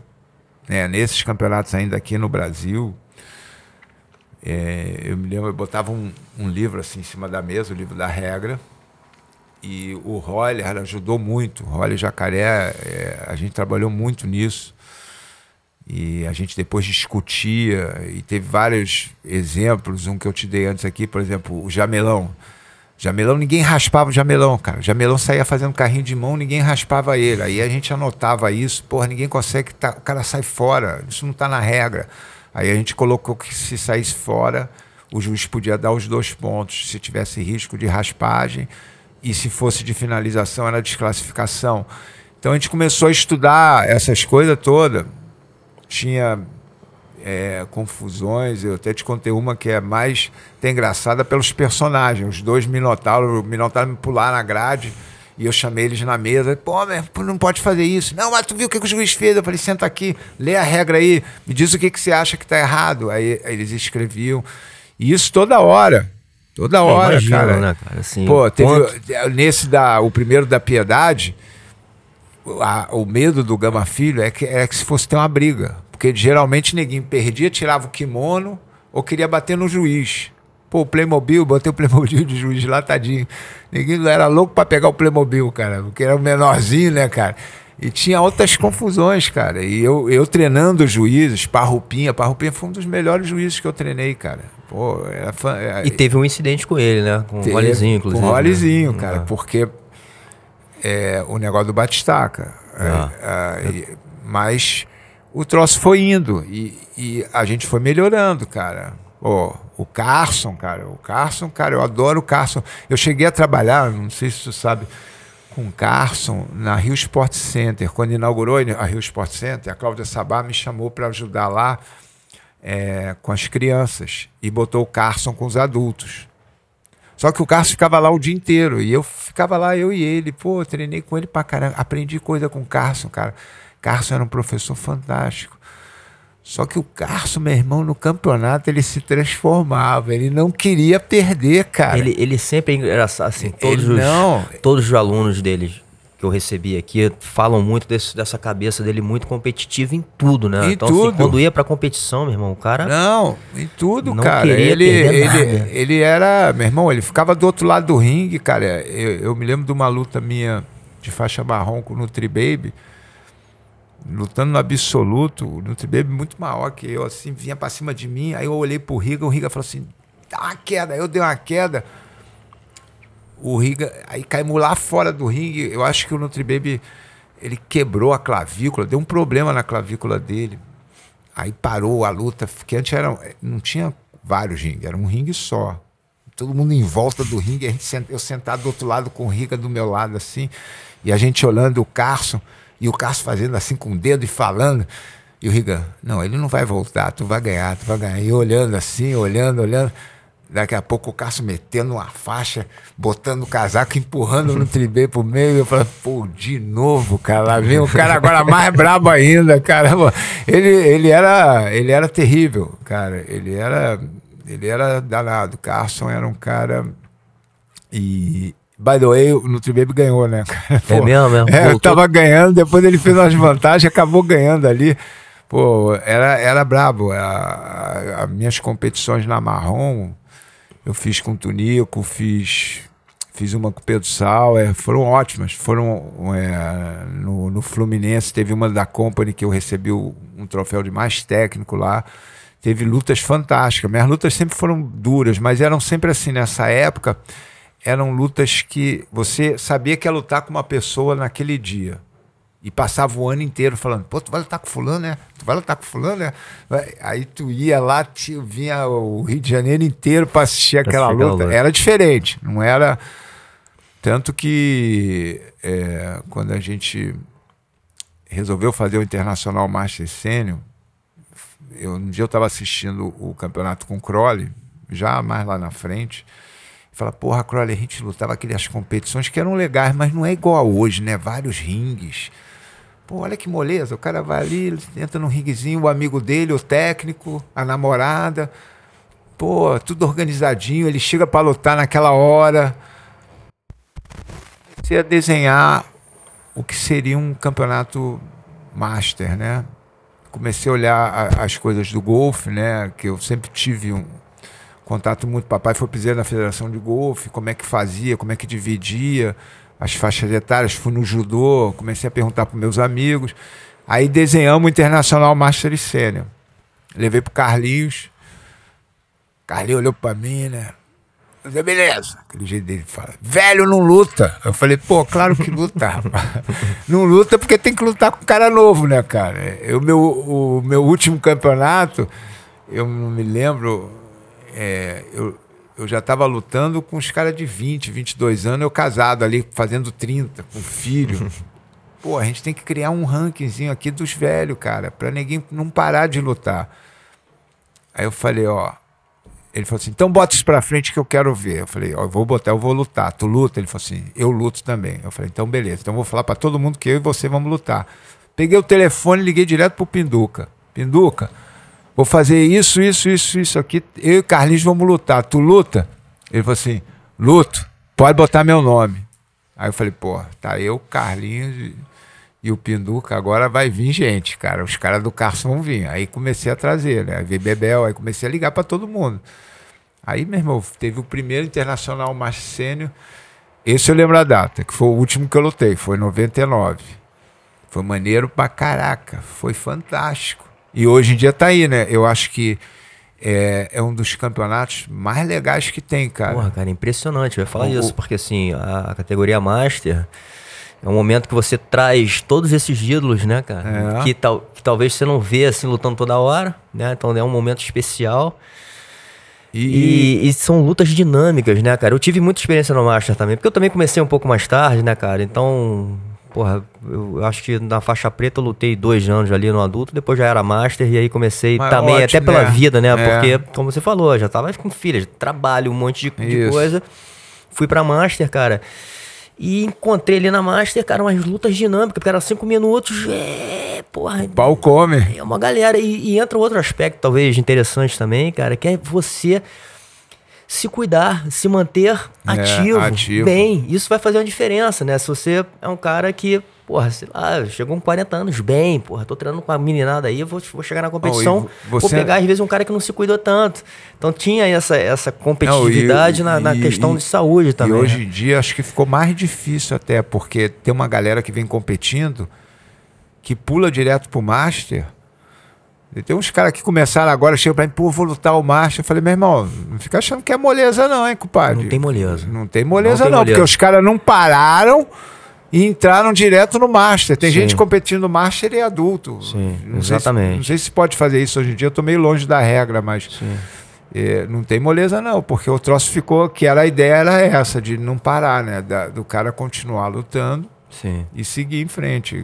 né? Nesses campeonatos ainda aqui no Brasil. É, eu me lembro, eu botava um, um livro assim em cima da mesa, o livro da regra e o Roller ajudou muito. O Roller Jacaré, é, a gente trabalhou muito nisso. E a gente depois discutia e teve vários exemplos. Um que eu te dei antes aqui, por exemplo, o jamelão. Jamelão, ninguém raspava o jamelão, cara. O jamelão saía fazendo carrinho de mão, ninguém raspava ele. Aí a gente anotava isso, porra, ninguém consegue, tá, o cara sai fora, isso não está na regra. Aí a gente colocou que se saísse fora, o juiz podia dar os dois pontos, se tivesse risco de raspagem, e se fosse de finalização, era desclassificação. Então a gente começou a estudar essas coisas todas tinha é, confusões. Eu até te contei uma que é mais engraçada pelos personagens. Os dois Minotauros, o Minotauro me pular na grade e eu chamei eles na mesa. Pô, não pode fazer isso. Não, mas tu viu o que, que o juiz fez? Eu falei, senta aqui, lê a regra aí, me diz o que, que você acha que está errado. Aí, aí, eles escreviam. E isso toda hora. Toda hora, imagino, cara. Né, cara? Assim, Pô, teve nesse da, o primeiro da piedade a, o medo do Gama Filho é que, é que se fosse ter uma briga. Porque geralmente ninguém perdia, tirava o kimono ou queria bater no juiz. Pô, o Playmobil, botei o Playmobil de juiz lá, tadinho. Ninguém era louco para pegar o Playmobil, cara, porque era o menorzinho, né, cara? E tinha outras confusões, cara. E eu, eu treinando juízes, Parrupinha, Parrupinha foi um dos melhores juízes que eu treinei, cara. Pô, era fã, era... E teve um incidente com ele, né? Com o Rolezinho, inclusive. Com o Rolezinho, né? cara, é. porque é, o negócio do Batistaca. Ah. É, é, mas o troço foi indo e, e a gente foi melhorando, cara. Oh, o Carson, cara, o Carson, cara, eu adoro o Carson. Eu cheguei a trabalhar, não sei se tu sabe, com o Carson na Rio Sport Center. Quando inaugurou a Rio Sport Center, a Cláudia Sabá me chamou para ajudar lá é, com as crianças e botou o Carson com os adultos. Só que o Carlos ficava lá o dia inteiro. E eu ficava lá, eu e ele. Pô, treinei com ele pra caramba. Aprendi coisa com o Carson, cara. Carson era um professor fantástico. Só que o Carson, meu irmão, no campeonato ele se transformava. Ele não queria perder, cara. Ele, ele sempre era assim. Todos, ele os, não. todos os alunos dele que eu recebi aqui falam muito desse, dessa cabeça dele muito competitiva em tudo, né? Em então, assim, tudo. Assim, quando ia pra competição, meu irmão, o cara. Não, em tudo, não cara. Ele, ele, ele era, meu irmão, ele ficava do outro lado do ringue, cara. Eu, eu me lembro de uma luta minha de faixa marrom com o Nutribaby, lutando no absoluto. O Nutribaby muito maior que eu, assim, vinha pra cima de mim. Aí eu olhei pro Riga, o Riga falou assim: dá uma queda. Eu dei uma queda o Riga, aí caímos lá fora do ringue. Eu acho que o Nutribaby ele quebrou a clavícula, deu um problema na clavícula dele. Aí parou a luta, porque antes era, não tinha vários ringues, era um ringue só. Todo mundo em volta do ringue, a gente, eu sentado do outro lado com o Riga do meu lado assim, e a gente olhando o Carson, e o Carson fazendo assim com o dedo e falando. E o Riga, não, ele não vai voltar, tu vai ganhar, tu vai ganhar. E olhando assim, olhando, olhando. Daqui a pouco o Cássio metendo uma faixa, botando o casaco, empurrando no tribê pro meio. Eu falei, pô, de novo, cara. Lá vem o cara agora mais brabo ainda, cara. Ele, ele, era, ele era terrível, cara. Ele era, ele era danado. Carson era um cara E, by the way, o Nutribaby ganhou, né? <laughs> Pô, é mesmo, mesmo. É, eu tava ganhando, depois ele fez umas vantagens, acabou ganhando ali. Pô, era, era brabo. As minhas competições na Marrom, eu fiz com o Tunico, fiz, fiz uma com o Pedro Sal, é, foram ótimas. Foram é, no, no Fluminense, teve uma da Company que eu recebi um troféu de mais técnico lá teve lutas fantásticas. Minhas lutas sempre foram duras, mas eram sempre assim nessa época. Eram lutas que você sabia que ia lutar com uma pessoa naquele dia. E passava o ano inteiro falando, pô, tu vai lutar com fulano, né? Tu vai lutar com fulano, né? Aí tu ia lá, tio, vinha o Rio de Janeiro inteiro para assistir aquela luta. Era diferente, não era... Tanto que é, quando a gente resolveu fazer o Internacional Master Sênior, eu, um dia eu estava assistindo o campeonato com o Crowley, já mais lá na frente, fala, porra, Crowley, a gente lutava aquelas competições que eram legais, mas não é igual a hoje, né? Vários ringues. Pô, olha que moleza, o cara vai ali, entra num ringuezinho, o amigo dele, o técnico, a namorada, pô, tudo organizadinho, ele chega para lutar naquela hora. Você ia desenhar o que seria um campeonato master, né? comecei a olhar a, as coisas do golfe, né? Que eu sempre tive um contato muito. Papai foi presidente da Federação de Golfe, como é que fazia, como é que dividia as faixas etárias. Fui no judô, comecei a perguntar para meus amigos. Aí desenhamos o Internacional Master Sênior. Levei pro Carlinhos. Carlinhos olhou para mim, né? Falei, beleza. Aquele jeito dele fala, velho não luta. Eu falei, pô, claro que luta. <laughs> Não luta porque tem que lutar com cara novo, né, cara? O meu, o meu último campeonato, eu não me lembro, é, eu, eu já estava lutando com os caras de 20, 22 anos, eu casado ali, fazendo 30, com filho. <laughs> Pô, a gente tem que criar um rankingzinho aqui dos velhos, cara, para ninguém não parar de lutar. Aí eu falei, ó, ele falou assim: então bota isso pra frente que eu quero ver. Eu falei: ó, eu vou botar, eu vou lutar. Tu luta? Ele falou assim: eu luto também. Eu falei: então beleza. Então vou falar para todo mundo que eu e você vamos lutar. Peguei o telefone e liguei direto pro Pinduca: Pinduca, vou fazer isso, isso, isso, isso aqui. Eu e o Carlinhos vamos lutar. Tu luta? Ele falou assim: luto. Pode botar meu nome. Aí eu falei: pô, tá eu, Carlinhos e o Pinduca, agora vai vir gente, cara. Os caras do Carson vão vir. Aí comecei a trazer, né? Ver Bebel, aí comecei a ligar para todo mundo. Aí, meu irmão, teve o primeiro internacional mais sênior. Esse eu lembro a data, que foi o último que eu lutei, foi em 99. Foi maneiro pra caraca, foi fantástico. E hoje em dia tá aí, né? Eu acho que é, é um dos campeonatos mais legais que tem, cara. Porra, cara, impressionante. Eu ia falar o, isso, porque assim, a categoria Master é um momento que você traz todos esses ídolos, né, cara? É. Que, tal, que talvez você não vê assim lutando toda hora, né? Então é um momento especial. E... E, e, são lutas dinâmicas, né, cara? Eu tive muita experiência no Master também, porque eu também comecei um pouco mais tarde, né, cara? Então, porra, eu acho que na faixa preta eu lutei dois anos ali no adulto, depois já era Master, e aí comecei Mas também, ótimo, até pela né? vida, né? É. Porque, como você falou, já tava com filha, trabalho, um monte de, de coisa. Fui pra Master, cara. E encontrei ali na Master, cara, umas lutas dinâmicas, porque era cinco minutos. É, porra. O pau come. É uma galera. E, e entra outro aspecto, talvez, interessante também, cara, que é você se cuidar, se manter ativo, é, ativo, bem. Isso vai fazer uma diferença, né? Se você é um cara que porra, sei lá, chegou com 40 anos bem, porra, tô treinando com a meninada aí, vou, vou chegar na competição, oh, vou pegar às vezes um cara que não se cuidou tanto. Então tinha essa, essa competitividade não, e, na, na questão e, de saúde também. E hoje né? em dia acho que ficou mais difícil até, porque tem uma galera que vem competindo que pula direto pro Master. Tem uns caras que começaram agora, chegam pra mim, pô, vou lutar o Master. Eu falei, meu irmão, não fica achando que é moleza não, hein, compadre? Não tem moleza. Não tem moleza não, não moleza. porque os caras não pararam e entraram direto no Master. Tem Sim. gente competindo no Master e adulto. Sim, não exatamente. Sei se, não sei se pode fazer isso hoje em dia, eu tô meio longe da regra, mas é, não tem moleza não, porque o troço ficou, que era a ideia era essa, de não parar, né? Da, do cara continuar lutando Sim. e seguir em frente.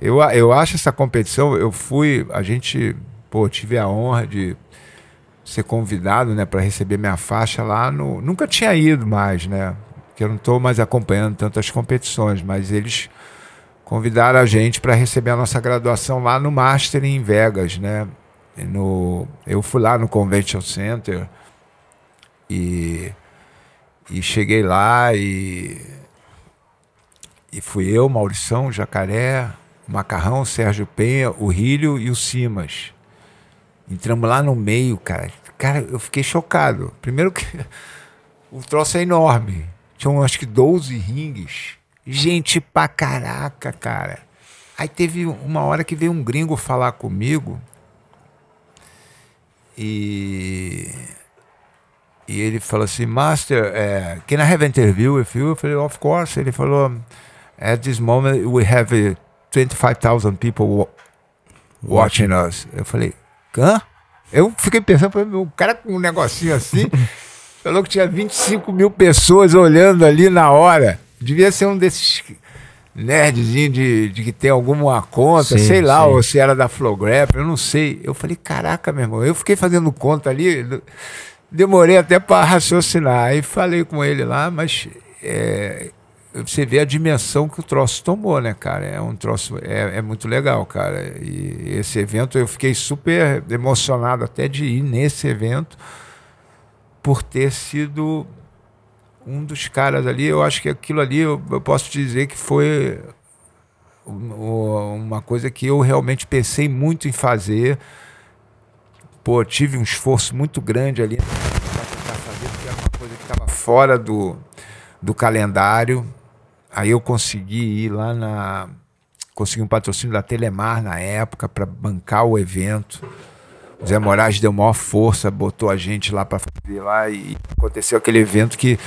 Eu, eu acho essa competição, eu fui, a gente, pô, tive a honra de ser convidado, né, para receber minha faixa lá no, nunca tinha ido mais, né? que eu não estou mais acompanhando tantas competições, mas eles convidaram a gente para receber a nossa graduação lá no Master em Vegas, né? No, eu fui lá no Convention Center e, E cheguei lá e. E fui eu, Maurição, Jacaré, Macarrão, Sérgio Penha, o Rílio e o Simas. Entramos lá no meio, cara. Cara, eu fiquei chocado. Primeiro que <laughs> o troço é enorme. Tinham acho que 12 ringues. Gente pra caraca, cara. Aí teve uma hora que veio um gringo falar comigo. E. E ele falou assim: Master, uh, can I have an interview with you? Eu falei: Of course. Ele falou: At this moment we have 25,000 people watching us. Eu falei: Hã? Eu fiquei pensando, o cara com um negocinho assim, <laughs> falou que tinha 25 mil pessoas olhando ali na hora. Devia ser um desses nerdzinho de, de que tem alguma conta, sim, sei lá, sim. ou se era da Flowgraph, eu não sei. Eu falei, caraca, meu irmão, eu fiquei fazendo conta ali, demorei até para raciocinar. Aí falei com ele lá, mas é, você vê a dimensão que o troço tomou, né, cara? É um troço, é, é, muito legal, cara. E esse evento eu fiquei super emocionado até de ir nesse evento por ter sido um dos caras ali. Eu acho que aquilo ali eu, eu posso dizer que foi uma coisa que eu realmente pensei muito em fazer. Pô, tive um esforço muito grande ali para tentar fazer, porque era uma coisa que estava fora do, do calendário Aí eu consegui ir lá na. Consegui um patrocínio da Telemar na época para bancar o evento. O Zé Moraes deu maior força, botou a gente lá para fazer lá e aconteceu aquele evento que,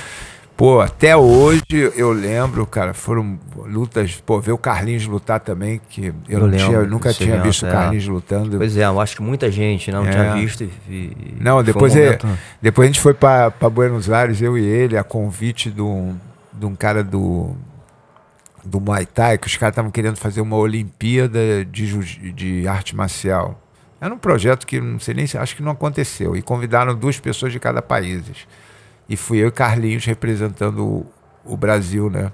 pô, até hoje eu lembro, cara, foram lutas, pô, ver o Carlinhos lutar também, que eu, eu, tinha, eu nunca tinha evento, visto o é. Carlinhos lutando. Pois é, eu acho que muita gente não é. tinha visto. E, e não, depois, um é, depois a gente foi para Buenos Aires, eu e ele, a convite de um, de um cara do do Muay Thai, que os caras estavam querendo fazer uma Olimpíada de, de arte marcial. Era um projeto que não sei nem se acho que não aconteceu. E convidaram duas pessoas de cada país. E fui eu e Carlinhos representando o, o Brasil, né?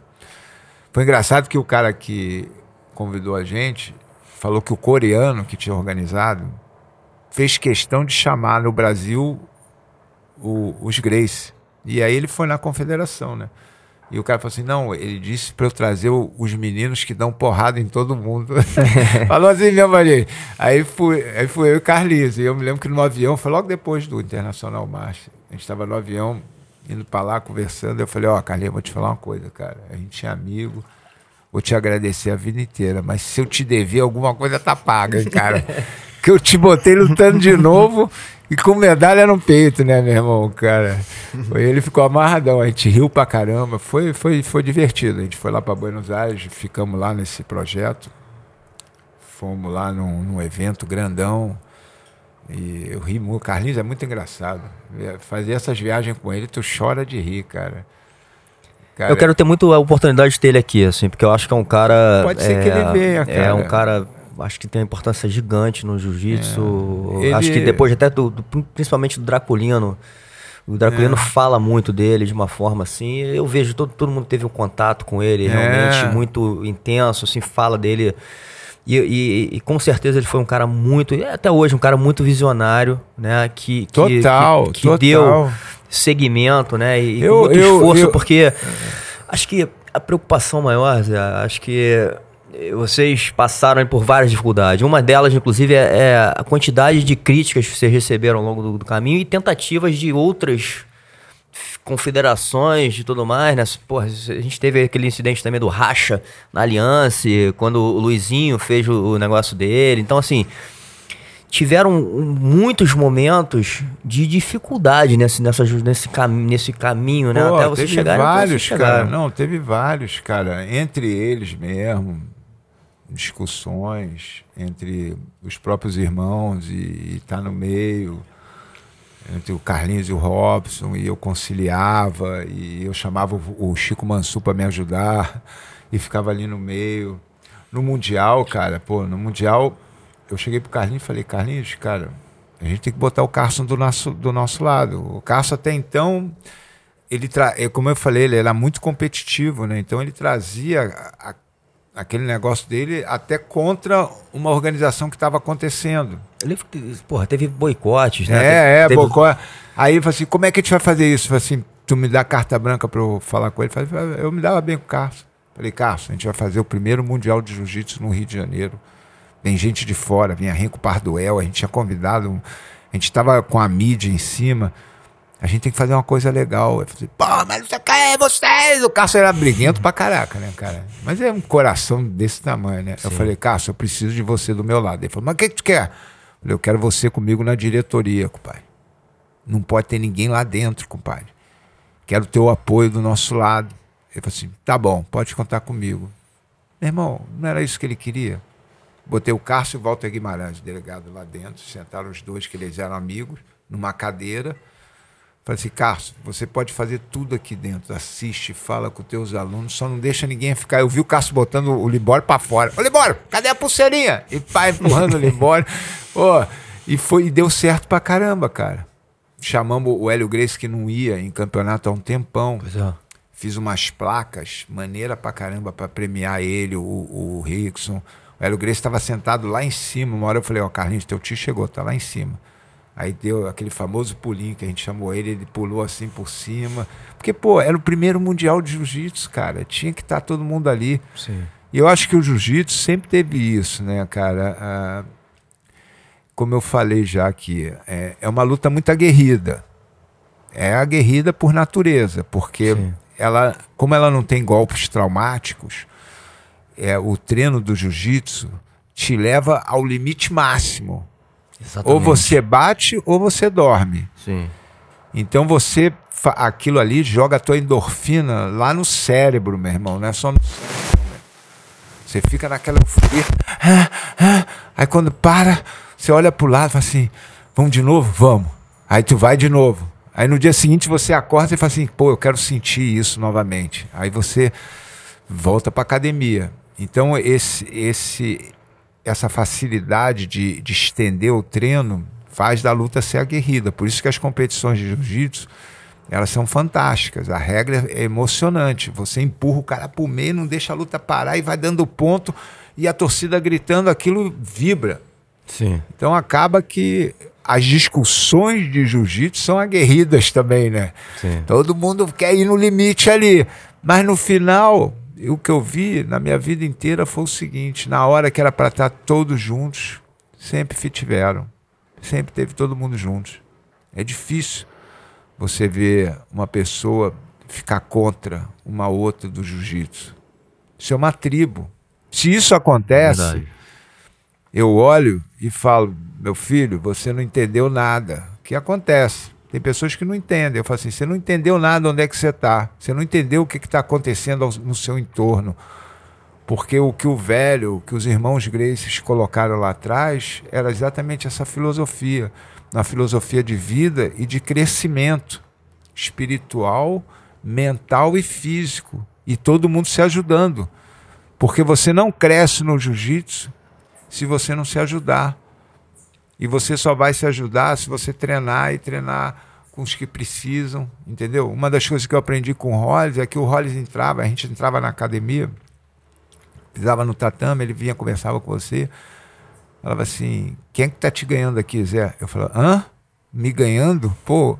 Foi engraçado que o cara que convidou a gente falou que o coreano que tinha organizado fez questão de chamar no Brasil o, os Grace. E aí ele foi na confederação, né? E o cara falou assim: não, ele disse para eu trazer o, os meninos que dão porrada em todo mundo. <laughs> falou assim mesmo ali. Aí fui, aí fui eu e Carlinhos. E eu me lembro que no avião, foi logo depois do Internacional Marcha. A gente estava no avião, indo para lá, conversando. Eu falei: ó, oh, Carlinhos, vou te falar uma coisa, cara. A gente é amigo. Vou te agradecer a vida inteira, mas se eu te dever alguma coisa, tá paga, hein, cara. <laughs> que eu te botei lutando de novo e com medalha no peito, né, meu irmão, cara? Ele ficou amarradão, a gente riu pra caramba, foi, foi, foi divertido. A gente foi lá para Buenos Aires, ficamos lá nesse projeto, fomos lá num, num evento grandão. E eu ri muito. Carlinhos é muito engraçado. Fazer essas viagens com ele, tu chora de rir, cara. cara eu quero ter muito a oportunidade de ter ele aqui, assim, porque eu acho que é um cara. Pode ser é, que ele é, venha, cara. É um cara acho que tem uma importância gigante no jiu-jitsu. É. Ele... Acho que depois até do, do, principalmente do Draculino. O Draculino é. fala muito dele de uma forma assim. Eu vejo todo, todo mundo teve um contato com ele, é. realmente muito intenso, assim, fala dele. E, e, e, com certeza ele foi um cara muito, até hoje, um cara muito visionário, né? Que, que total, que, que total. deu segmento, né? E eu, muito eu, esforço, eu, porque acho que a preocupação maior, Zé, acho que vocês passaram por várias dificuldades. Uma delas, inclusive, é, é, a quantidade de críticas que vocês receberam ao longo do, do, caminho e tentativas de outras confederações e tudo mais, né? Porra, a gente teve aquele incidente também do racha na Aliança, quando o Luizinho fez o, o negócio dele. Então, assim, tiveram muitos momentos de dificuldade nesse, nessa, nesse, cam nesse caminho, né? Pô, Até você chegar. Vários, cara. Não, teve vários, cara. Entre eles mesmo discussões entre os próprios irmãos e estar tá no meio entre o Carlinhos e o Robson e eu conciliava e eu chamava o Chico Mansu para me ajudar e ficava ali no meio. No mundial cara pô no mundial eu cheguei pro Carlinhos e falei Carlinhos cara a gente tem que botar o Carson do nosso do nosso lado. O Carson até então ele tra... como eu falei ele era muito competitivo né? Então ele trazia a aquele negócio dele até contra uma organização que estava acontecendo. Ele, porra, teve boicotes, né? É, é, teve... boicote. Aí ele falou assim: como é que a gente vai fazer isso? Eu falei assim: tu me dá carta branca para eu falar com ele? Eu, falei, eu me dava bem com o Carlos. Falei, Carlos, a gente vai fazer o primeiro Mundial de Jiu-Jitsu no Rio de Janeiro. Vem gente de fora, vinha Renko Parduel, a gente tinha convidado, a gente estava com a mídia em cima. A gente tem que fazer uma coisa legal. Eu falei, pô, mas você quer vocês? O Cássio era briguento pra caraca, né, cara? Mas é um coração desse tamanho, né? Sim. Eu falei, Cássio, eu preciso de você do meu lado. Ele falou, mas o que, que tu quer? Eu falei, eu quero você comigo na diretoria, compadre. Não pode ter ninguém lá dentro, compadre. Quero ter o apoio do nosso lado. Ele falou assim: tá bom, pode contar comigo. Meu irmão, não era isso que ele queria. Botei o Cássio e o Walter Guimarães, delegado lá dentro, sentaram os dois, que eles eram amigos, numa cadeira. Falei assim, Cássio, você pode fazer tudo aqui dentro. Assiste, fala com teus alunos, só não deixa ninguém ficar. Eu vi o Cássio botando o Libório para fora. Ô, Libório, cadê a pulseirinha? E pai empurrando o Libório. <laughs> oh, e foi e deu certo pra caramba, cara. Chamamos o Hélio Grace, que não ia em campeonato há um tempão. É fiz umas placas, maneira pra caramba, pra premiar ele, o, o Rickson. O Hélio Grace estava sentado lá em cima. Uma hora eu falei, ó, oh, Carlinhos, teu tio chegou, tá lá em cima. Aí deu aquele famoso pulinho que a gente chamou ele, ele pulou assim por cima. Porque, pô, era o primeiro mundial de jiu-jitsu, cara. Tinha que estar tá todo mundo ali. Sim. E eu acho que o jiu-jitsu sempre teve isso, né, cara? Ah, como eu falei já aqui, é, é uma luta muito aguerrida. É aguerrida por natureza, porque Sim ela, como ela não tem golpes traumáticos, é, o treino do jiu-jitsu te leva ao limite máximo. Exatamente. Ou você bate ou você dorme. Sim. Então você aquilo ali joga a tua endorfina lá no cérebro, meu irmão, não é só no cérebro. Você fica naquela euforia. Aí quando para, você olha pro lado e fala assim: "Vamos de novo? Vamos". Aí tu vai de novo. Aí no dia seguinte você acorda e fala assim, pô, eu quero sentir isso novamente. Aí você volta para academia. Então esse, esse, essa facilidade de, de estender o treino faz da luta ser aguerrida. Por isso que as competições de jiu-jitsu elas são fantásticas. A regra é emocionante. Você empurra o cara pro meio, não deixa a luta parar e vai dando ponto e a torcida gritando, aquilo vibra. Sim. Então acaba que as discussões de jiu-jitsu são aguerridas também, né? Sim. Todo mundo quer ir no limite ali. Mas no final, o que eu vi na minha vida inteira foi o seguinte: na hora que era para estar todos juntos, sempre tiveram. Sempre teve todo mundo juntos. É difícil você ver uma pessoa ficar contra uma outra do jiu-jitsu. Isso é uma tribo. Se isso acontece, Verdade. eu olho e falo, meu filho, você não entendeu nada. O que acontece? Tem pessoas que não entendem. Eu falo assim: você não entendeu nada onde é que você está. Você não entendeu o que está acontecendo no seu entorno. Porque o que o velho, o que os irmãos Graces colocaram lá atrás, era exatamente essa filosofia. Uma filosofia de vida e de crescimento espiritual, mental e físico. E todo mundo se ajudando. Porque você não cresce no jiu-jitsu se você não se ajudar. E você só vai se ajudar se você treinar e treinar com os que precisam, entendeu? Uma das coisas que eu aprendi com o Hollis é que o Hollis entrava, a gente entrava na academia, pisava no tatame, ele vinha, conversava com você, falava assim, quem é que tá te ganhando aqui, Zé? Eu falava, hã? Me ganhando? Pô,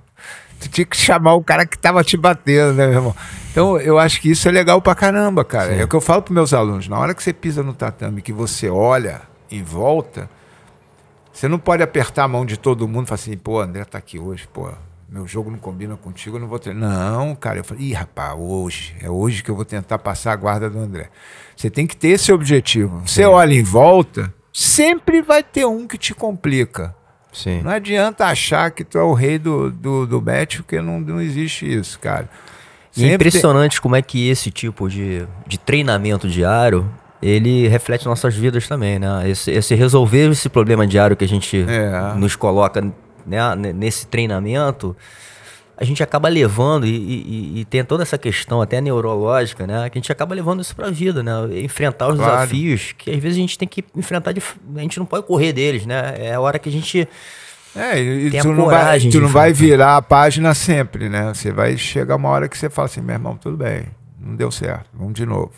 tu tinha que chamar o cara que tava te batendo, né, meu irmão? Então, eu acho que isso é legal pra caramba, cara. Sim. É o que eu falo pros meus alunos. Na hora que você pisa no tatame, que você olha em volta, você não pode apertar a mão de todo mundo e falar assim, pô, André tá aqui hoje, pô, meu jogo não combina contigo, eu não vou treinar. Não, cara, eu falei, ih, rapaz, hoje, é hoje que eu vou tentar passar a guarda do André. Você tem que ter esse objetivo. Você Sim. olha em volta, sempre vai ter um que te complica. Sim. Não adianta achar que tu é o rei do, do, do match, porque não, não existe isso, cara. E é impressionante tem... como é que esse tipo de, de treinamento diário ele reflete nossas vidas também, né? Esse, esse resolver esse problema diário que a gente é. nos coloca né, nesse treinamento, a gente acaba levando e, e, e, tem toda essa questão até neurológica, né? Que a gente acaba levando isso para a vida, né? Enfrentar os claro. desafios que às vezes a gente tem que enfrentar, de, a gente não pode correr deles, né? É a hora que a gente é, e tu não vai, tu não vai virar a página sempre, né? Você vai chegar uma hora que você fala assim, meu irmão, tudo bem, não deu certo, vamos de novo.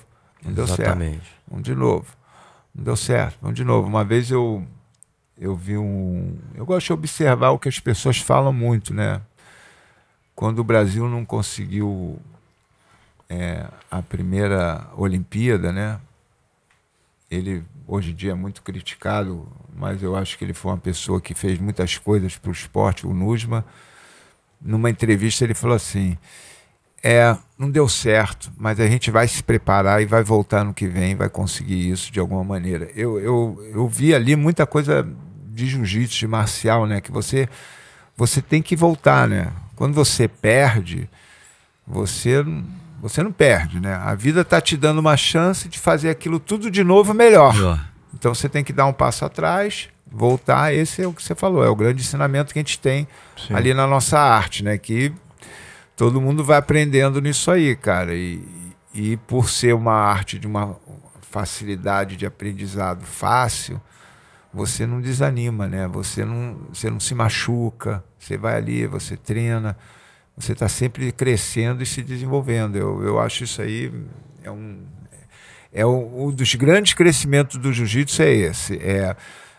Não deu Exatamente. certo. Vamos de novo. Não deu certo. Vamos de novo. Uma vez eu eu vi um. Eu gosto de observar o que as pessoas falam muito, né? Quando o Brasil não conseguiu é, a primeira Olimpíada, né? Ele hoje em dia é muito criticado, mas eu acho que ele foi uma pessoa que fez muitas coisas para o esporte, o Nusma. Numa entrevista ele falou assim: é, não deu certo, mas a gente vai se preparar e vai voltar no que vem, vai conseguir isso de alguma maneira. Eu, eu, eu vi ali muita coisa de jiu-jitsu, de marcial, né? Que você, você tem que voltar, né? Quando você perde, você você não perde, né? A vida está te dando uma chance de fazer aquilo tudo de novo melhor. melhor. Então você tem que dar um passo atrás, voltar. Esse é o que você falou, é o grande ensinamento que a gente tem Sim. ali na nossa arte, né? Que todo mundo vai aprendendo nisso aí, cara. E, e por ser uma arte de uma facilidade de aprendizado fácil, você não desanima, né? Você não, você não se machuca, você vai ali, você treina você está sempre crescendo e se desenvolvendo. Eu, eu acho isso aí é um é um, um dos grandes crescimentos do jiu-jitsu é esse, é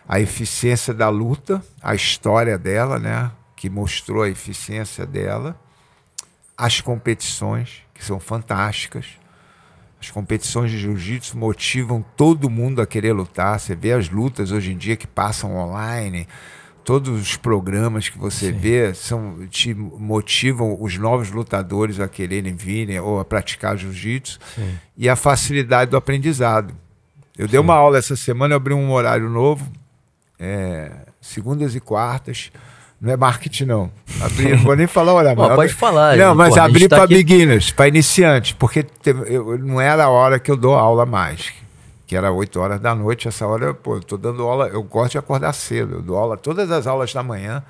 a eficiência da luta, a história dela, né, que mostrou a eficiência dela, as competições que são fantásticas. As competições de jiu-jitsu motivam todo mundo a querer lutar. Você vê as lutas hoje em dia que passam online, todos os programas que você Sim. vê são, te motivam os novos lutadores a quererem virem ou a praticar jiu-jitsu e a facilidade do aprendizado. Eu Sim. dei uma aula essa semana, eu abri um horário novo, é, segundas e quartas. Não é marketing, não. Abri, não vou nem falar o horário. <laughs> pode falar. Não, mas abri tá para aqui... beginners, para iniciantes, porque eu, não era a hora que eu dou aula mais que era 8 horas da noite. Essa hora, pô, eu tô dando aula, eu gosto de acordar cedo, eu dou aula todas as aulas da manhã.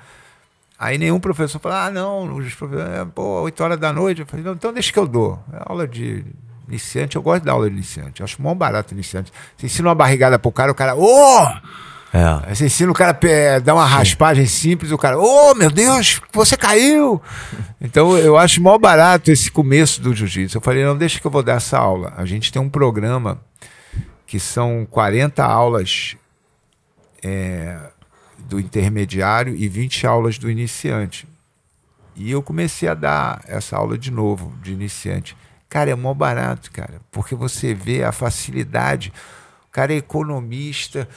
Aí nenhum professor fala, ah, não, os professores, é, pô, 8 horas da noite. Eu falei, não, então deixa que eu dou. É aula de iniciante, eu gosto de dar aula de iniciante. Eu acho mó barato iniciante. Você ensina uma barrigada pro cara, o cara, ô! Oh! É. Você ensina o cara a dar uma Sim. raspagem simples, o cara, ô oh, meu Deus, você caiu! <laughs> Então eu acho mó barato esse começo do jiu-jitsu. Eu falei, não, deixa que eu vou dar essa aula. A gente tem um programa que são 40 aulas é, do intermediário e 20 aulas do iniciante. E eu comecei a dar essa aula de novo, de iniciante. Cara, é mó barato, cara, porque você vê a facilidade. O cara é economista,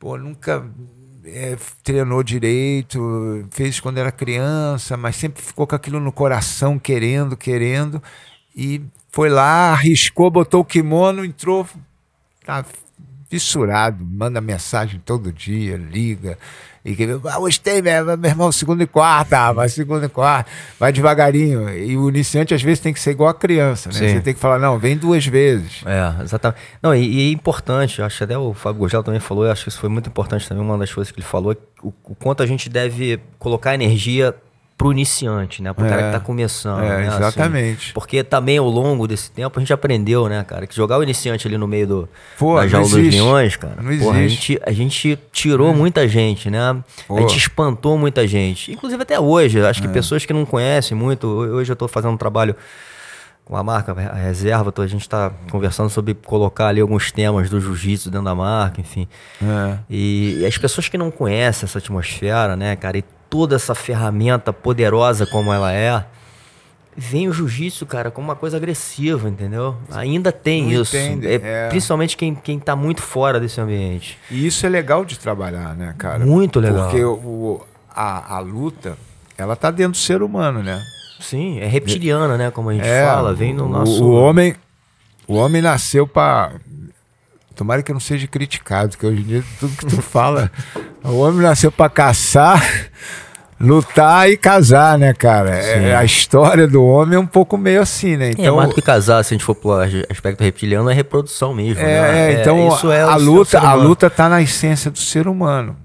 pô, nunca é, treinou direito, fez quando era criança, mas sempre ficou com aquilo no coração, querendo, querendo. E foi lá, arriscou, botou o kimono, entrou, tá fissurado, manda mensagem todo dia, liga. E que, ah, gostei, meu, meu irmão, segundo e quarta, vai segundo e quarta, vai devagarinho. E o iniciante às vezes tem que ser igual a criança, né? Sim. Você tem que falar, não, vem duas vezes. É, exatamente. Não, e, e é importante, acho que até o Fábio Gugel também falou, eu acho que isso foi muito importante também, uma das coisas que ele falou, o, o quanto a gente deve colocar energia pro iniciante, né? Pro é, cara que tá começando. É, né? Assim, exatamente. Assim, porque também ao longo desse tempo a gente aprendeu, né, cara? Que jogar o iniciante ali no meio do, Pô, da jaula dos leões, cara. Não porra, a gente, a gente tirou é. muita gente, né? Pô. A gente espantou muita gente. Inclusive até hoje. Acho que é. pessoas que não conhecem muito. Hoje eu tô fazendo um trabalho com a marca, a reserva, a gente está conversando sobre colocar ali alguns temas do jiu-jitsu dentro da marca, enfim. É. E, e, as pessoas que não conhecem essa atmosfera, né, cara, e toda essa ferramenta poderosa como ela é, vem o jiu-jitsu, cara, como uma coisa agressiva, entendeu? Ainda tem Não isso. Entende, é, é. Principalmente quem, quem tá muito fora desse ambiente. E isso é legal de trabalhar, né, cara? Muito legal. Porque o, a, a luta, ela tá dentro do ser humano, né? Sim, é reptiliana, né? Como a gente é, fala, vem no nosso. O homem, o homem nasceu para Tomara que eu não seja criticado, porque hoje em dia tudo que tu fala, o homem nasceu para caçar, lutar e casar, né, cara? É, a história do homem é um pouco meio assim, né? Então, é mais do que casar, se a gente for pro aspecto reptiliano, é reprodução mesmo. É, né? é então isso é a luta, a luta tá na essência do ser humano.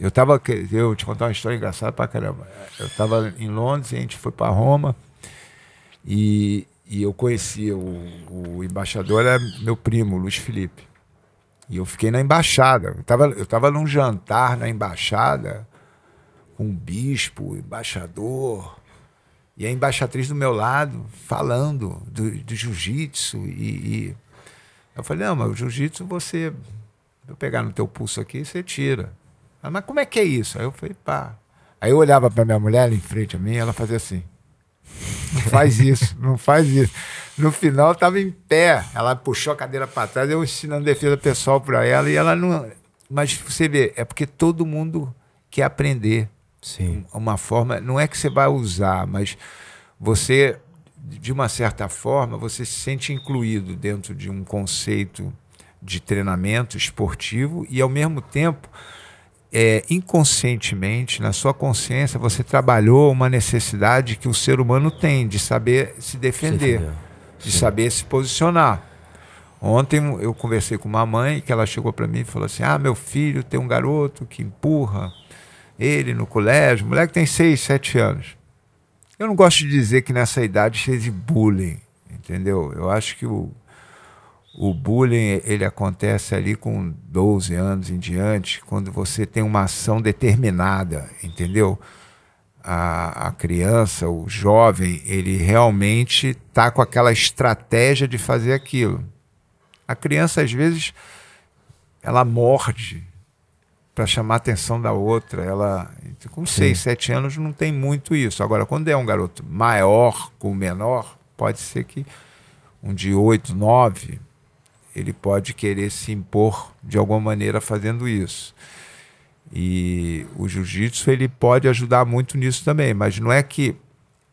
Eu tava, eu te contar uma história engraçada pra caramba. Eu tava em Londres, a gente foi para Roma e, e eu conhecia o, o embaixador, era meu primo, Luiz Felipe. E eu fiquei na embaixada. Eu estava eu tava num jantar na embaixada com um bispo, embaixador, e a embaixatriz do meu lado falando do, do jiu-jitsu. E, e, Eu falei, não, mas o jiu-jitsu você. Eu pegar no teu pulso aqui, você tira. Ela, mas como é que é isso? Aí eu falei, pá. Aí eu olhava para minha mulher em frente a mim, ela fazia assim. Não faz isso, não faz isso. No final, estava em pé. Ela puxou a cadeira para trás, eu ensinando defesa pessoal para ela e ela não. Mas você vê, é porque todo mundo quer aprender. Sim. Uma forma, não é que você vai usar, mas você, de uma certa forma, você se sente incluído dentro de um conceito de treinamento esportivo e, ao mesmo tempo, é, inconscientemente, na sua consciência, você trabalhou uma necessidade que o ser humano tem de saber se defender, de saber se posicionar. Ontem eu conversei com uma mãe que ela chegou para mim e falou assim: Ah, meu filho tem um garoto que empurra ele no colégio, o moleque tem 6, 7 anos. Eu não gosto de dizer que nessa idade seja bullying, entendeu? Eu acho que o, o bullying ele acontece ali com 12 anos em diante, quando você tem uma ação determinada, entendeu? A, a criança, o jovem, ele realmente está com aquela estratégia de fazer aquilo. A criança, às vezes, ela morde para chamar a atenção da outra. Ela, com 6, 7 anos, não tem muito isso. Agora, quando é um garoto maior com menor, pode ser que um de 8, 9 ele pode querer se impor de alguma maneira fazendo isso. E o jiu-jitsu ele pode ajudar muito nisso também, mas não é que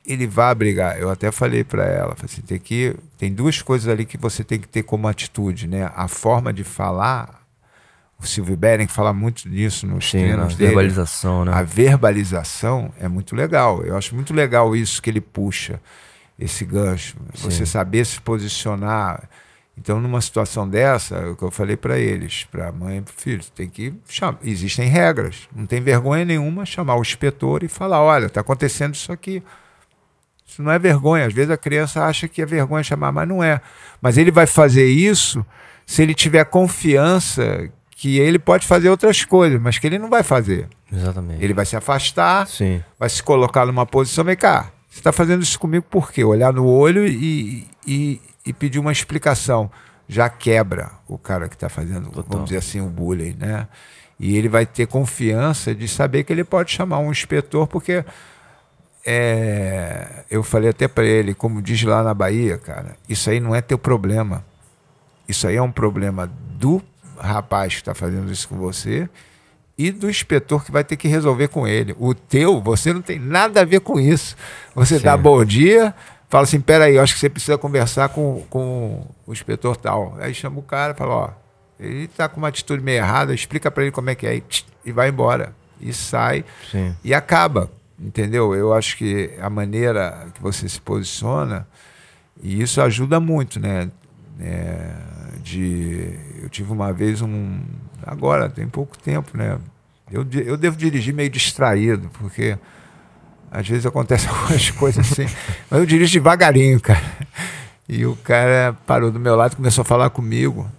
ele vá brigar. Eu até falei para ela, assim, tem que tem duas coisas ali que você tem que ter como atitude, né? A forma de falar. O Silvio Beren fala muito disso nos Sim, treinos a dele. verbalização, né? A verbalização é muito legal. Eu acho muito legal isso que ele puxa, esse gancho. Você saber se posicionar. Então, numa situação dessa, é o que eu falei para eles, para a mãe e para o filho, tem que chamar. Existem regras. Não tem vergonha nenhuma chamar o inspetor e falar: olha, está acontecendo isso aqui. Isso não é vergonha. Às vezes a criança acha que é vergonha chamar, mas não é. Mas ele vai fazer isso se ele tiver confiança que ele pode fazer outras coisas, mas que ele não vai fazer. Exatamente. Ele vai se afastar, Sim. vai se colocar numa posição, vem cá, você está fazendo isso comigo por quê? Olhar no olho e, e, e pedir uma explicação. Já quebra o cara que está fazendo, vamos dizer assim, o bullying, né? E ele vai ter confiança de saber que ele pode chamar um inspetor, porque é, eu falei até para ele, como diz lá na Bahia, cara, isso aí não é teu problema. Isso aí é um problema do rapaz que está fazendo isso com você e do inspetor que vai ter que resolver com ele. O teu, você não tem nada a ver com isso. Você Sim. dá bom dia, fala assim, peraí, eu acho que você precisa conversar com, com o inspetor tal. Aí chama o cara e fala, ó, ele está com uma atitude meio errada, explica para ele como é que é e, vai embora. E sai Sim. e acaba, entendeu? Eu acho que a maneira que você se posiciona, e isso ajuda muito, né? É, de, eu tive uma vez um. Agora, tem pouco tempo, né? Eu, eu devo dirigir meio distraído, porque às vezes acontecem <laughs> algumas coisas assim. Mas eu dirijo devagarinho, cara. E o cara parou do meu lado e começou a falar comigo.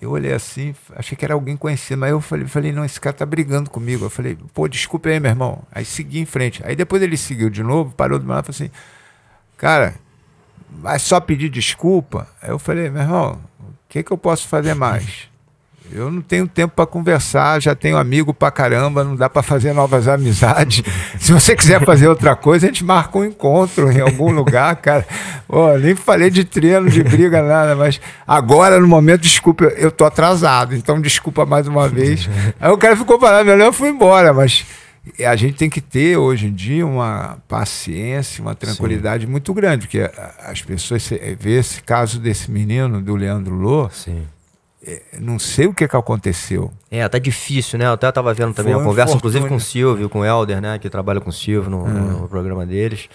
Eu olhei assim, achei que era alguém conhecido, mas eu falei, falei, não, esse cara tá brigando comigo. Eu falei, pô, desculpa aí, meu irmão. Aí segui em frente. Aí depois ele seguiu de novo, parou do meu lado e falou assim, cara, vai só pedir desculpa? Aí eu falei, meu irmão, o que, que eu posso fazer mais? Eu não tenho tempo para conversar, já tenho amigo pra caramba, não dá para fazer novas amizades. <laughs> Se você quiser fazer outra coisa, a gente marca um encontro em algum lugar, cara. Nem falei de treino, de briga, nada, mas agora, no momento, desculpa, eu tô atrasado, então desculpa mais uma vez. Aí o cara ficou parado, eu fui embora, mas a gente tem que ter hoje em dia uma paciência, uma tranquilidade muito grande, porque as pessoas vê esse caso desse menino, do Leandro Lô, Sim. Não sei o que, que aconteceu. É, tá difícil, né? Eu até tava vendo também Foi uma um conversa, inclusive, com o. Silvio, com o Helder, né? Que trabalha com o Silvio no, no- no programa deles.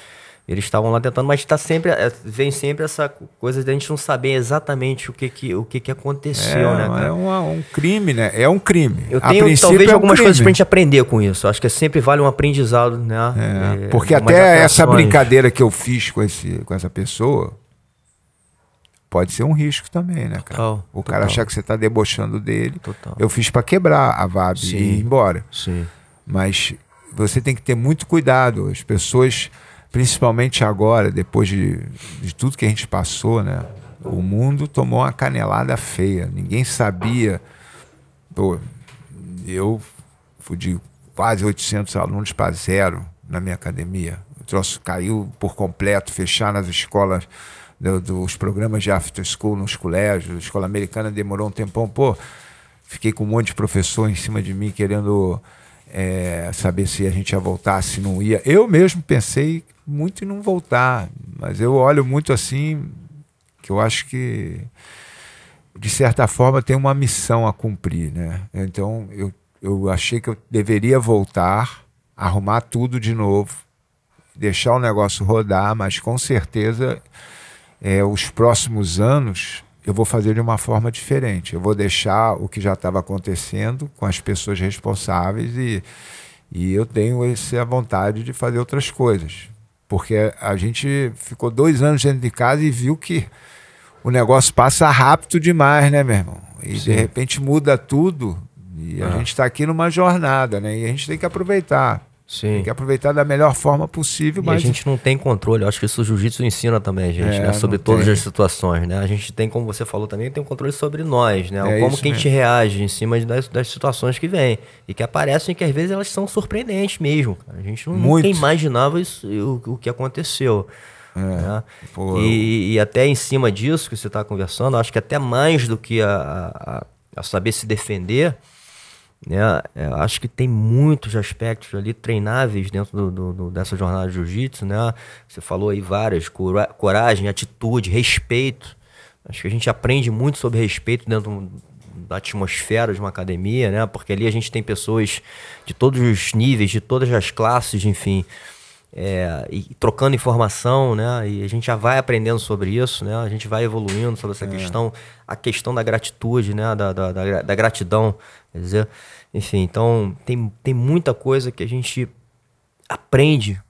Eles estavam lá tentando, mas tá sempre, é, vem sempre essa coisa de a gente não saber exatamente o que que, o que, que aconteceu, é, né, cara? é uma- um crime, né? É um crime. Eu tenho talvez é um algumas crime. coisas pra gente aprender com isso. Acho que sempre vale um aprendizado, né? É, É, porque até essa brincadeira que eu fiz com, esse, com essa pessoa pode ser um risco também, né, cara? Total, o cara total. achar que você tá debochando dele. Total. Eu fiz para quebrar a VAB Sim. e ir embora. Sim. Mas você tem que ter muito cuidado. As pessoas, principalmente agora, depois de, de tudo que a gente passou, né? O mundo tomou uma canelada feia. Ninguém sabia. Pô, eu fui de quase 800 alunos para zero na minha academia. O troço caiu por completo, fechar nas escolas, do, dos programas de after school nos colégios. A escola americana demorou um tempão. Pô, fiquei com um monte de professor em cima de mim querendo é, saber se a gente ia voltar, se não ia. Eu mesmo pensei muito em não voltar, mas eu olho muito assim, que eu acho que de certa forma tem uma missão a cumprir, né? Então eu, eu achei que eu deveria voltar, arrumar tudo de novo, deixar o negócio rodar, mas com certeza é, os próximos anos eu vou fazer de uma forma diferente. Eu vou deixar o que já estava acontecendo com as pessoas responsáveis e, e eu tenho essa vontade de fazer outras coisas. Porque a gente ficou dois anos dentro de casa e viu que o negócio passa rápido demais, né, meu irmão? E Sim. de repente muda tudo. E a ah. gente está aqui numa jornada, né? E a gente tem que aproveitar. Sim. Tem que aproveitar da melhor forma possível. E mas... a gente não tem controle. Eu acho que isso o jiu-jitsu ensina também a gente, é, né? Sobre todas tem. as situações, né? A gente tem, como você falou também, tem um controle sobre nós, né? É como que a gente reage em cima das, das situações que vêm. E que aparecem que às vezes elas são surpreendentes mesmo. A gente não, nunca imaginava isso, o, o que aconteceu. É, né? E, e, até em cima disso que você está conversando, acho que até mais do que a, a, a saber se defender, né? É, acho que tem muitos aspectos ali treináveis dentro do, do, do dessa jornada de jiu-jitsu. Né? Você falou aí várias: coragem, atitude, respeito. Acho que a gente aprende muito sobre respeito dentro da atmosfera de uma academia, né? porque ali a gente tem pessoas de todos os níveis, de todas as classes, enfim. É, e trocando informação, né? E a gente já vai aprendendo sobre isso, né? A gente vai evoluindo sobre essa é. questão, a questão da gratitude, né? Da, da, da, da, gratidão, quer dizer, enfim, então tem, tem muita coisa que a gente aprende,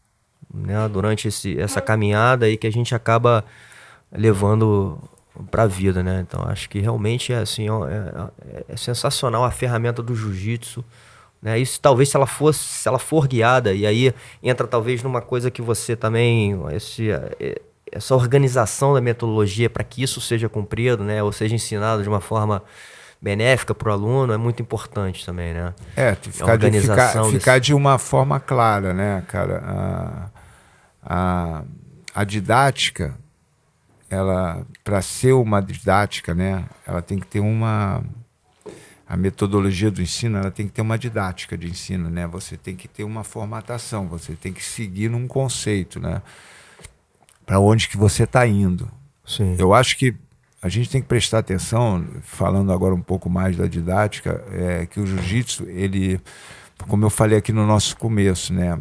né? Durante esse, essa caminhada e que a gente acaba levando para a vida, né? Então acho que realmente é assim, é, é, é sensacional a ferramenta do jiu-jitsu né? Isso talvez se ela fosse, se ela for guiada, e aí entra talvez numa coisa que você também, esse, é, essa organização da metodologia para que isso seja cumprido, né? ou seja ensinado de uma forma benéfica para o aluno, é muito importante também, né? É, ficar, de, ficar, ficar de uma forma clara, né, cara? A, a, a didática, ela, para ser uma didática, né, ela tem que ter uma a metodologia do ensino ela tem que ter uma didática de ensino, né? Você tem que ter uma formatação, você tem que seguir num conceito, né? Para onde que você está indo. Sim. Eu acho que a gente tem que prestar atenção, falando agora um pouco mais da didática, é que o jiu-jitsu, ele, como eu falei aqui no nosso começo, né?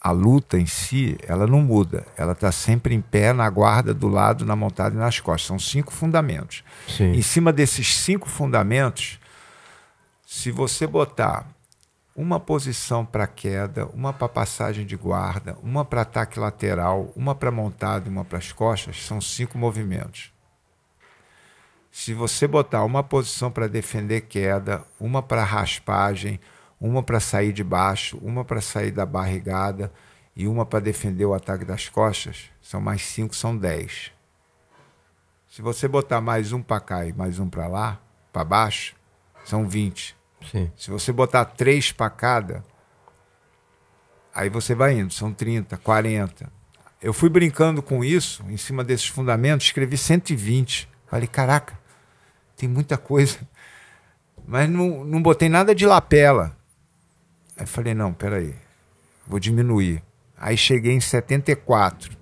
A luta em si, ela não muda. Ela está sempre em pé, na guarda, do lado, na montada e nas costas. São cinco fundamentos. Sim. Em cima desses cinco fundamentos, se você botar uma posição para queda, uma para passagem de guarda, uma para ataque lateral, uma para montada e uma para as costas, são cinco movimentos. Se você botar uma posição para defender queda, uma para raspagem, uma para sair de baixo, uma para sair da barrigada e uma para defender o ataque das costas, são mais cinco, são dez. Se você botar mais um para cá e mais um para lá, para baixo, são 20. Sim. Se você botar três para cada, aí você vai indo, são 30, 40. Eu fui brincando com isso, em cima desses fundamentos, escrevi 120. Falei, caraca, tem muita coisa. Mas não, não botei nada de lapela. Aí falei, não, peraí, vou diminuir. Aí cheguei em 74.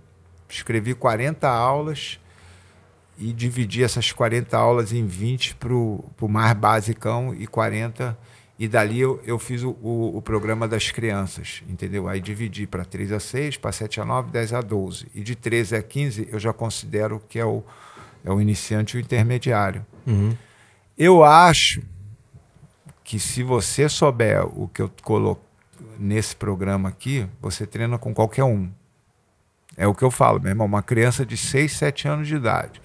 Escrevi 40 aulas e dividi essas 40 aulas em 20 para o mais basicão e 40 e dali eu, eu fiz o, o, o, programa das crianças, entendeu? Aí dividi para 3 a 6, para 7 a 9, 10 a 12. E de 13 a 15 eu já considero que é o, é o iniciante e o intermediário. Uhum. Eu acho que se você souber o que eu coloco nesse programa aqui, você treina com qualquer um. É o que eu falo, meu irmão. Uma criança de 6, 7 anos de idade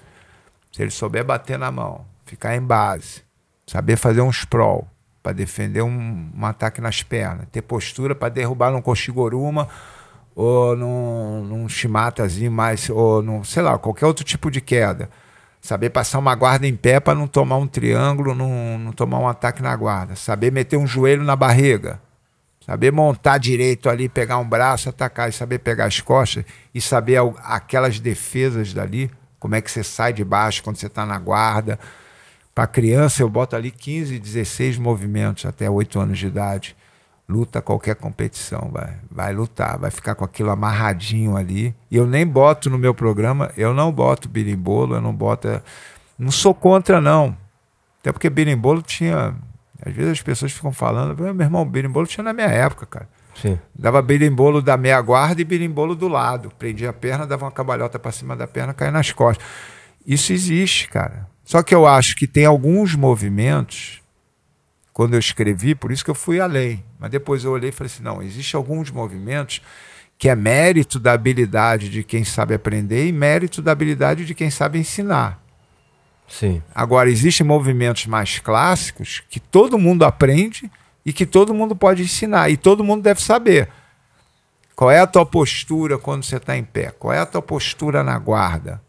se ele souber bater na mão, ficar em base, saber fazer um sprawl para defender um, um, ataque nas pernas, ter postura para derrubar num Koshigoruma ou num, num Shimatazinho mais, ou num, sei lá, qualquer outro tipo de queda. Saber passar uma guarda em pé para não tomar um triângulo, não, não tomar um ataque na guarda. Saber meter um joelho na barriga. Saber montar direito ali, pegar um braço, atacar e saber pegar as costas e saber aquelas defesas dali, como é que você sai de baixo quando você está na guarda. Para criança, eu boto ali 15, 16 movimentos até 8 anos de idade. Luta qualquer competição, vai, vai lutar, vai ficar com aquilo amarradinho ali. E eu nem boto no meu programa, eu não boto birimbolo, eu não boto. Não sou contra, não. Até porque birimbolo tinha às vezes as pessoas ficam falando, meu irmão, berimbolo tinha na minha época, cara. Sim. Dava berimbolo da meia guarda e berimbolo do lado. Prendia a perna, dava uma cabalhota para cima da perna, caía nas costas. Isso existe, cara. Só que eu acho que tem alguns movimentos, quando eu escrevi, por isso que eu fui além. Mas depois eu olhei e falei assim: não, existe alguns movimentos que é mérito da habilidade de quem sabe aprender e mérito da habilidade de quem sabe ensinar. Sim. Agora, existem movimentos mais clássicos que todo mundo aprende e que todo mundo pode ensinar e todo mundo deve saber. Qual é a tua postura quando você está em pé? Qual é a tua postura na guarda?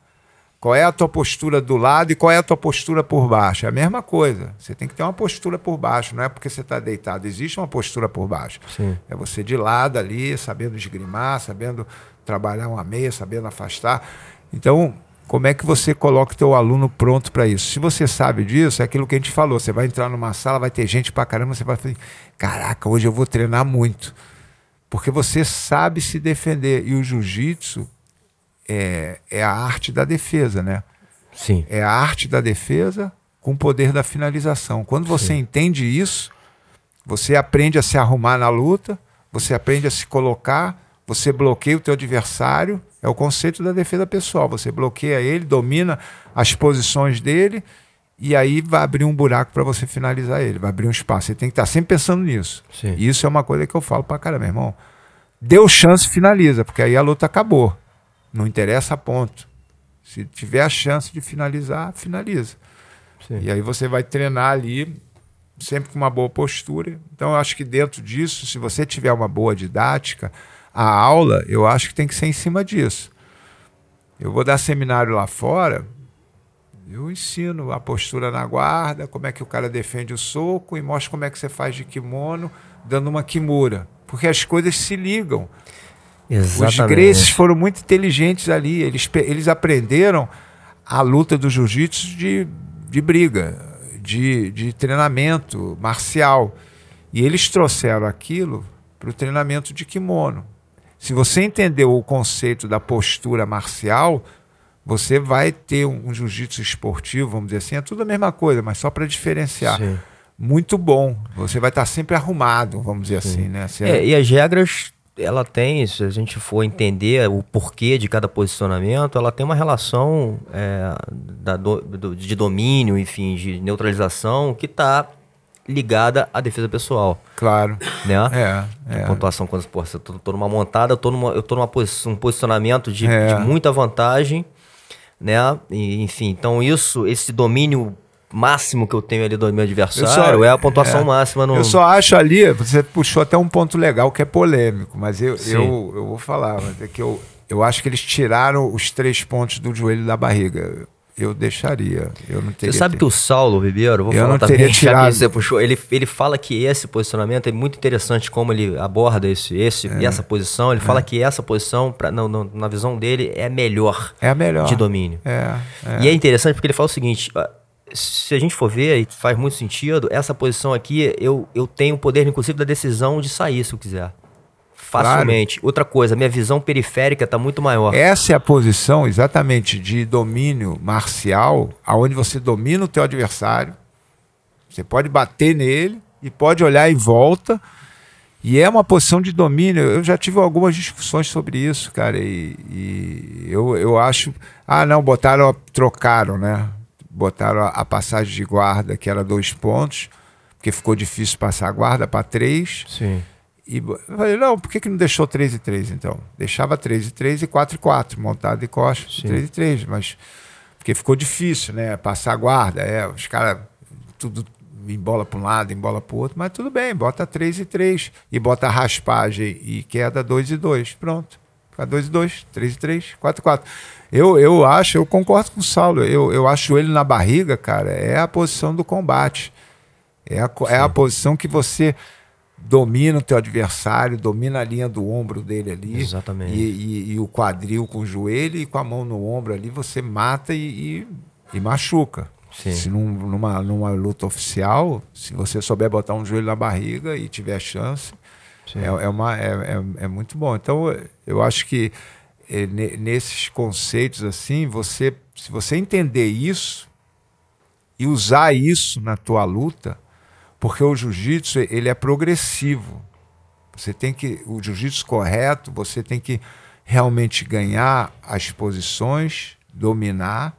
Qual é a tua postura do lado e qual é a tua postura por baixo? É a mesma coisa. Você tem que ter uma postura por baixo, não é porque você está deitado. Existe uma postura por baixo. Sim. É você de lado ali, sabendo esgrimar, sabendo trabalhar uma meia, sabendo afastar. Então, como é que você coloca o teu aluno pronto para isso? Se você sabe disso, é aquilo que a gente falou. Você vai entrar numa sala, vai ter gente para caramba, você vai falar, caraca, hoje eu vou treinar muito. Porque você sabe se defender. E o jiu-jitsu é, é a arte da defesa, né? Sim. É a arte da defesa com o poder da finalização. Quando você Sim. entende isso, você aprende a se arrumar na luta, você aprende a se colocar, você bloqueia o teu adversário é o conceito da defesa pessoal. Você bloqueia ele, domina as posições dele e aí vai abrir um buraco para você finalizar ele, vai abrir um espaço. Você tem que estar sempre pensando nisso. Sim. E isso é uma coisa que eu falo para cara, meu irmão. Deu chance, finaliza, porque aí a luta acabou. Não interessa a ponto. Se tiver a chance de finalizar, finaliza. Sim. E aí você vai treinar ali sempre com uma boa postura. Então eu acho que dentro disso, se você tiver uma boa didática, a aula, eu acho que tem que ser em cima disso. Eu vou dar seminário lá fora, eu ensino a postura na guarda, como é que o cara defende o soco e mostro como é que você faz de kimono, dando uma kimura. Porque as coisas se ligam. Exatamente. Os greses foram muito inteligentes ali. Eles, eles aprenderam a luta do jiu-jitsu de, de briga, de, de treinamento marcial. E eles trouxeram aquilo para o treinamento de kimono. Se você entendeu o conceito da postura marcial, você vai ter um, jiu-jitsu esportivo, vamos dizer assim, é tudo a mesma coisa, mas só para diferenciar. Sim. Muito bom. Você vai estar sempre arrumado, vamos dizer Sim. assim, né? É, e as regras, ela tem, se a gente for entender o porquê de cada posicionamento, ela tem uma relação é, da, do, de domínio, enfim, de neutralização, que está ligada à defesa pessoal. Claro. Né? É. é. A pontuação, quando pô, eu tô, tô numa montada, eu tô, numa, eu tô numa um posicionamento de, é. de, muita vantagem, né? E, enfim, então isso, esse domínio máximo que eu tenho ali do meu adversário só, é a pontuação é, máxima no. Eu só acho ali, você puxou até um ponto legal que é polêmico, mas eu, eu, eu vou falar, mas é que eu, eu acho que eles tiraram os três pontos do joelho da barriga eu deixaria. Eu não teria você sabe que o Saulo Ribeiro, vou eu falar não também, teria <laughs> tirado. você puxou, ele, ele fala que esse posicionamento é muito interessante como ele aborda esse, esse é. essa posição. Ele é. fala que essa posição, pra, não, não, na visão dele, é a melhor, é a melhor de domínio. É, é. E é interessante porque ele fala o seguinte: se a gente for ver, e faz muito sentido, essa posição aqui, eu, eu tenho o poder, inclusive, da decisão de sair se eu quiser. Facilmente. Claro. Outra coisa, minha visão periférica está muito maior. Essa é a posição exatamente de domínio marcial, aonde você domina o teu adversário. Você pode bater nele e pode olhar em volta. E é uma posição de domínio. Eu já tive algumas discussões sobre isso, cara. E, e eu, eu acho. Ah, não, botaram, trocaram, né? Botaram a, a passagem de guarda, que era dois pontos, porque ficou difícil passar a guarda para três. Sim. E eu falei, não, por que, que não deixou 3 e 3 então? Deixava 3 e 3 e 4 e 4, montado e costas, 3 e 3, mas porque ficou difícil, né? Passar a guarda, é, os caras tudo em bola para um lado, em bola para o outro, mas tudo bem, bota 3 e 3 e bota raspagem e queda 2 e 2, pronto, ficar 2 e 2, 3 e 3, 4 e 4. Eu, eu acho, eu concordo com o Saulo, eu, eu acho ele na barriga, cara, é a posição do combate. É a, é a posição que você domina o teu adversário, domina a linha do ombro dele ali. Exatamente. E, e, e o quadril com o joelho e com a mão no ombro ali, você mata e, e machuca. Sim. Se num, numa, numa luta oficial, se você souber botar um joelho na barriga e tiver chance, é, é, uma, é, é, é, muito bom. Então, eu acho que é, nesses conceitos assim, você, se você entender isso e usar isso na tua luta, porque o jiu-jitsu ele é progressivo. Você tem que o jiu-jitsu correto, você tem que realmente ganhar as posições, dominar.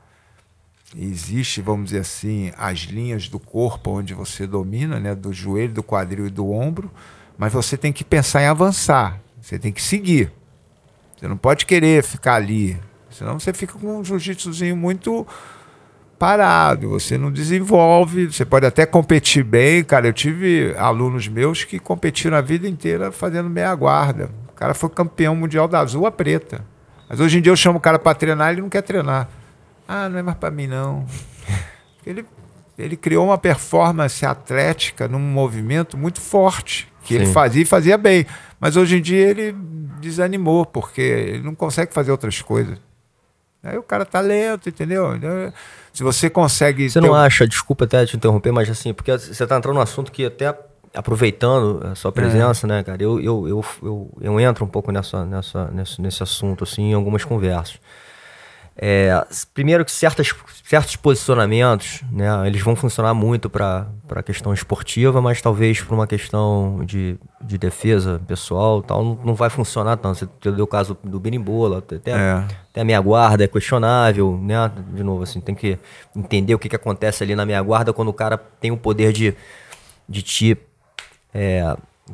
Existe, vamos dizer assim, as linhas do corpo onde você domina, né, do joelho, do quadril e do ombro, mas você tem que pensar em avançar. Você tem que seguir. Você não pode querer ficar ali, senão você fica com um jiu-jitsuzinho muito parado, você não desenvolve, você pode até competir bem, cara, eu tive alunos meus que competiram a vida inteira fazendo meia guarda. O cara foi campeão mundial da azul a preta. Mas hoje em dia eu chamo o cara para treinar, e ele não quer treinar. Ah, não é mais para mim não. <laughs> Ele ele criou uma performance atlética num movimento muito forte, que Sim. ele fazia e fazia bem. Mas hoje em dia ele desanimou, porque ele não consegue fazer outras coisas. Aí o cara tá lento, entendeu? Se você consegue. Você não um... acha, desculpa até te interromper, mas assim, porque você tá entrando num assunto que até aproveitando a sua presença, é. né, cara, eu, eu, eu, eu, eu entro um pouco nessa, nessa, nesse, nesse assunto, assim, em algumas conversas. É, primeiro que certas, certos posicionamentos, né, eles vão funcionar muito para a questão esportiva, mas talvez para uma questão de, de defesa pessoal tal, não, não vai funcionar tanto. Você deu o caso do Berimbola, até, é. até a minha guarda é questionável, né? De novo, assim, tem que entender o que, que acontece ali na minha guarda quando o cara tem o poder de, de te é,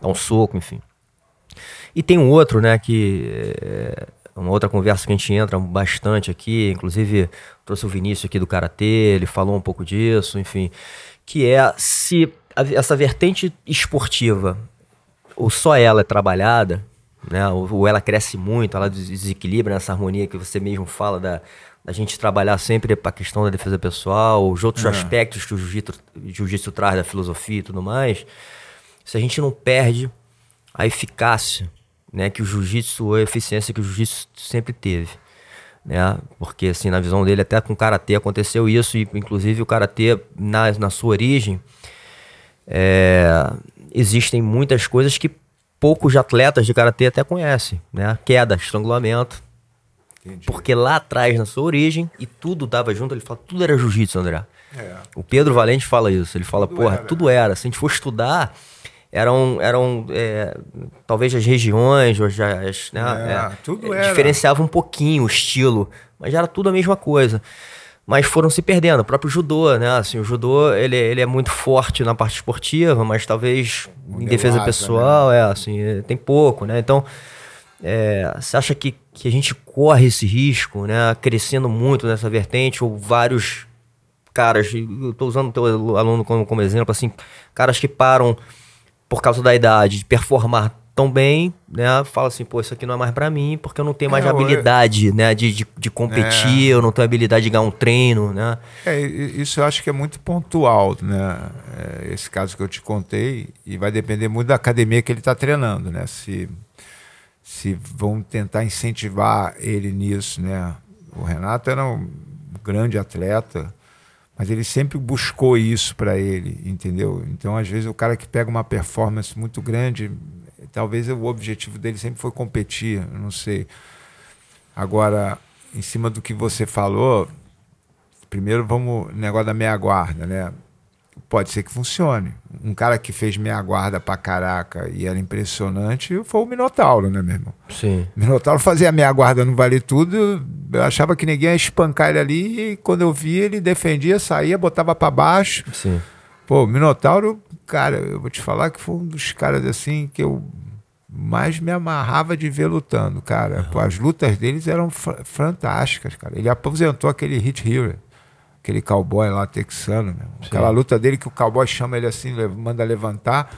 dar um soco, enfim. E tem um outro, né, que é, uma outra conversa que a gente entra bastante aqui, inclusive trouxe o Vinícius aqui do Karatê, ele falou um pouco disso, enfim, que é se a, essa vertente esportiva, ou só ela é trabalhada, né, ou, ou ela cresce muito, ela desequilibra nessa harmonia que você mesmo fala da, da gente trabalhar sempre para a questão da defesa pessoal, os outros é. aspectos que o jiu-jitsu traz da filosofia e tudo mais, se a gente não perde a eficácia né, que o jiu-jitsu, a eficiência que o jiu-jitsu sempre teve. Né? Porque, assim, na visão dele, até com o karatê aconteceu isso, e inclusive o karatê, na, na sua origem, é, existem muitas coisas que poucos atletas de karatê até conhecem, né? Queda, estrangulamento. Entendi. Porque lá atrás, na sua origem, e tudo dava junto, ele fala, tudo era jiu-jitsu, André. É. O Pedro Valente fala isso, ele fala, tudo porra, era. tudo era. Se a gente for estudar, eram, eram é, talvez as regiões, as, né, é, é, tudo era. diferenciava um pouquinho o estilo, mas era tudo a mesma coisa. Mas foram se perdendo. O próprio judô, né? Assim, o judô ele, ele é muito forte na parte esportiva, mas talvez em defesa pessoal, né? é assim, tem pouco, né? Então, é, você acha que, que a gente corre esse risco, né? Crescendo muito nessa vertente, ou vários caras, eu tô usando o teu aluno como, como exemplo, assim, caras que param por causa da idade, de performar tão bem, né? Fala assim, pô, isso aqui não é mais para mim, porque eu não tenho mais é, habilidade, eu... né? De, de, de competir, é. eu não tenho habilidade de ganhar um treino, né? É, isso eu acho que é muito pontual, né? É, esse caso que eu te contei, e vai depender muito da academia que ele está treinando, né? Se, se vão tentar incentivar ele nisso, né? O Renato era um grande atleta, mas ele sempre buscou isso para ele, entendeu? Então, às vezes, o cara que pega uma performance muito grande, talvez o objetivo dele sempre foi competir, não sei. Agora, em cima do que você falou, primeiro vamos negócio da meia guarda, né? Pode ser que funcione. Um cara que fez meia guarda pra caraca e era impressionante foi o Minotauro, né, meu irmão? Sim. O Minotauro fazia meia guarda no Vale Tudo, eu achava que ninguém ia espancar ele ali e quando eu vi ele defendia, saía, botava para baixo. Sim. Pô, o Minotauro, cara, eu vou te falar que foi um dos caras assim que eu mais me amarrava de ver lutando, cara. Pô, as lutas deles eram fantásticas, cara. Ele aposentou aquele Hit Hero aquele cowboy lá texano, Aquela luta dele que o cowboy chama ele assim, manda levantar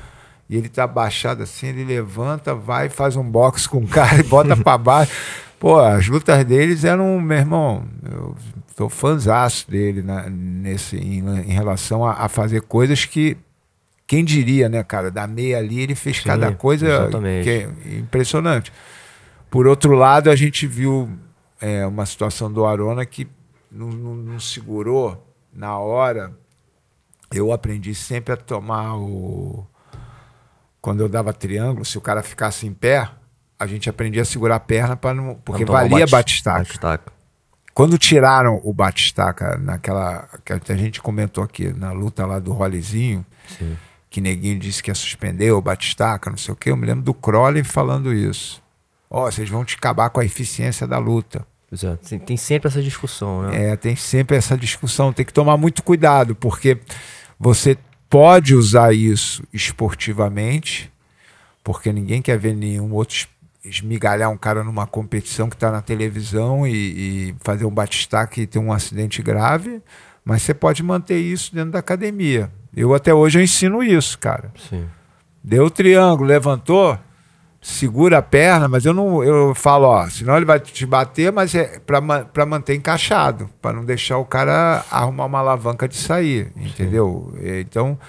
e ele tá baixado assim, ele levanta, vai, faz um box com o cara e bota para <laughs> baixo. Pô, as lutas deles eram, meu irmão, eu sou fãzaço dele na, nesse, em, em relação a, a, fazer coisas que. Quem diria, né, cara? Da meia ali ele fez Sim, cada coisa é impressionante. Por outro lado, a gente viu é, uma situação do Arona que não, não, não segurou na hora. Eu aprendi sempre a tomar o. Quando eu dava triângulo, se o cara ficasse em pé, a gente aprendia a segurar a perna para não. Porque não valia batistaca. batistaca. Quando tiraram o batistaca naquela. que a gente comentou aqui, na luta lá do Rollezinho, Sim. que Neguinho disse que ia suspender o batistaca, não sei o quê, eu me lembro do Crowley falando isso. Ó, oh, vocês vão te acabar com a eficiência da luta. Exato. Tem sempre essa discussão, né? É, tem sempre essa discussão. Tem que tomar muito cuidado, porque você pode usar isso esportivamente, porque ninguém quer ver nenhum outro esmigalhar um cara numa competição que está na televisão e, e, fazer um batistaque e ter um acidente grave, mas você pode manter isso dentro da academia. Eu até hoje eu ensino isso, cara. Sim. Deu o triângulo, levantou, segura a perna, mas eu não eu falo, ó, senão ele vai te bater, mas é para manter encaixado, para não deixar o cara arrumar uma alavanca de sair, entendeu? Sim. Então,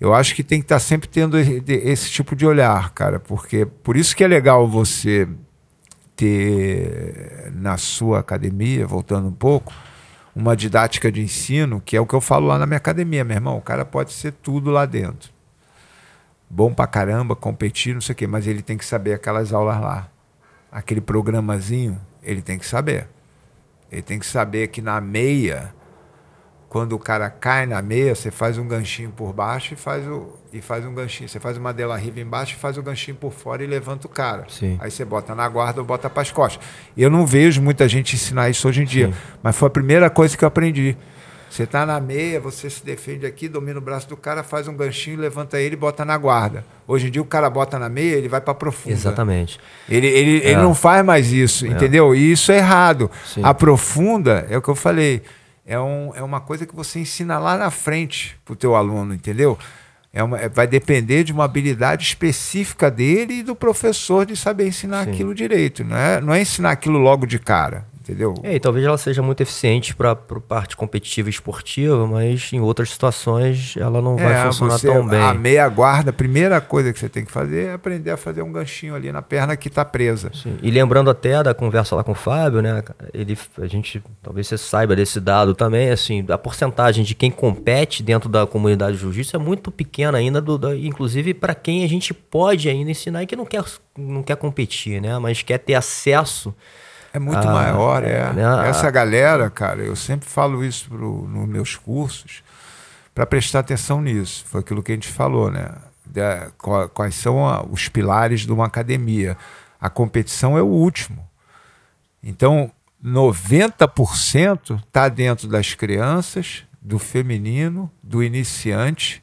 eu acho que tem que estar tá sempre tendo esse tipo de olhar, cara, porque por isso que é legal você ter na sua academia, voltando um pouco, uma didática de ensino, que é o que eu falo lá na minha academia, meu irmão. O cara pode ser tudo lá dentro. Bom pra caramba, competir, não sei o quê, mas ele tem que saber aquelas aulas lá. Aquele programazinho, ele tem que saber. Ele tem que saber que na meia quando o cara cai na meia, você faz um ganchinho por baixo e faz, o, e faz um ganchinho. Você faz uma dela riva embaixo e faz o ganchinho por fora e levanta o cara. Sim. Aí você bota na guarda ou bota para as costas. Eu não vejo muita gente ensinar isso hoje em dia, Sim. mas foi a primeira coisa que eu aprendi. Você está na meia, você se defende aqui, domina o braço do cara, faz um ganchinho, levanta ele e bota na guarda. Hoje em dia o cara bota na meia, ele vai para profunda. Exatamente. Ele, ele, é. ele não faz mais isso, é. entendeu? E isso é errado. Sim. A profunda é o que eu falei é, um, é uma coisa que você ensina lá na frente para o teu aluno, entendeu? É uma, é, vai depender de uma habilidade específica dele e do professor de saber ensinar Sim. aquilo direito. Não é, não é ensinar aquilo logo de cara entendeu? É, e talvez ela seja muito eficiente para a parte competitiva e esportiva, mas em outras situações ela não é, vai funcionar você, tão bem. A meia guarda, a primeira coisa que você tem que fazer é aprender a fazer um ganchinho ali na perna que está presa. Sim. E lembrando até da conversa lá com o Fábio, né? Ele, a gente, talvez você saiba desse dado também, assim, a porcentagem de quem compete dentro da comunidade de jiu-jitsu é muito pequena ainda, do, do inclusive para quem a gente pode ainda ensinar e que não quer, não quer competir, né? Mas quer ter acesso é muito ah, maior, é. Né? Essa galera, cara, eu sempre falo isso pro, nos meus cursos, para prestar atenção nisso. Foi aquilo que a gente falou, né? Da, quais são a, os pilares de uma academia. A competição é o último. Então, 90% está dentro das crianças, do feminino, do iniciante,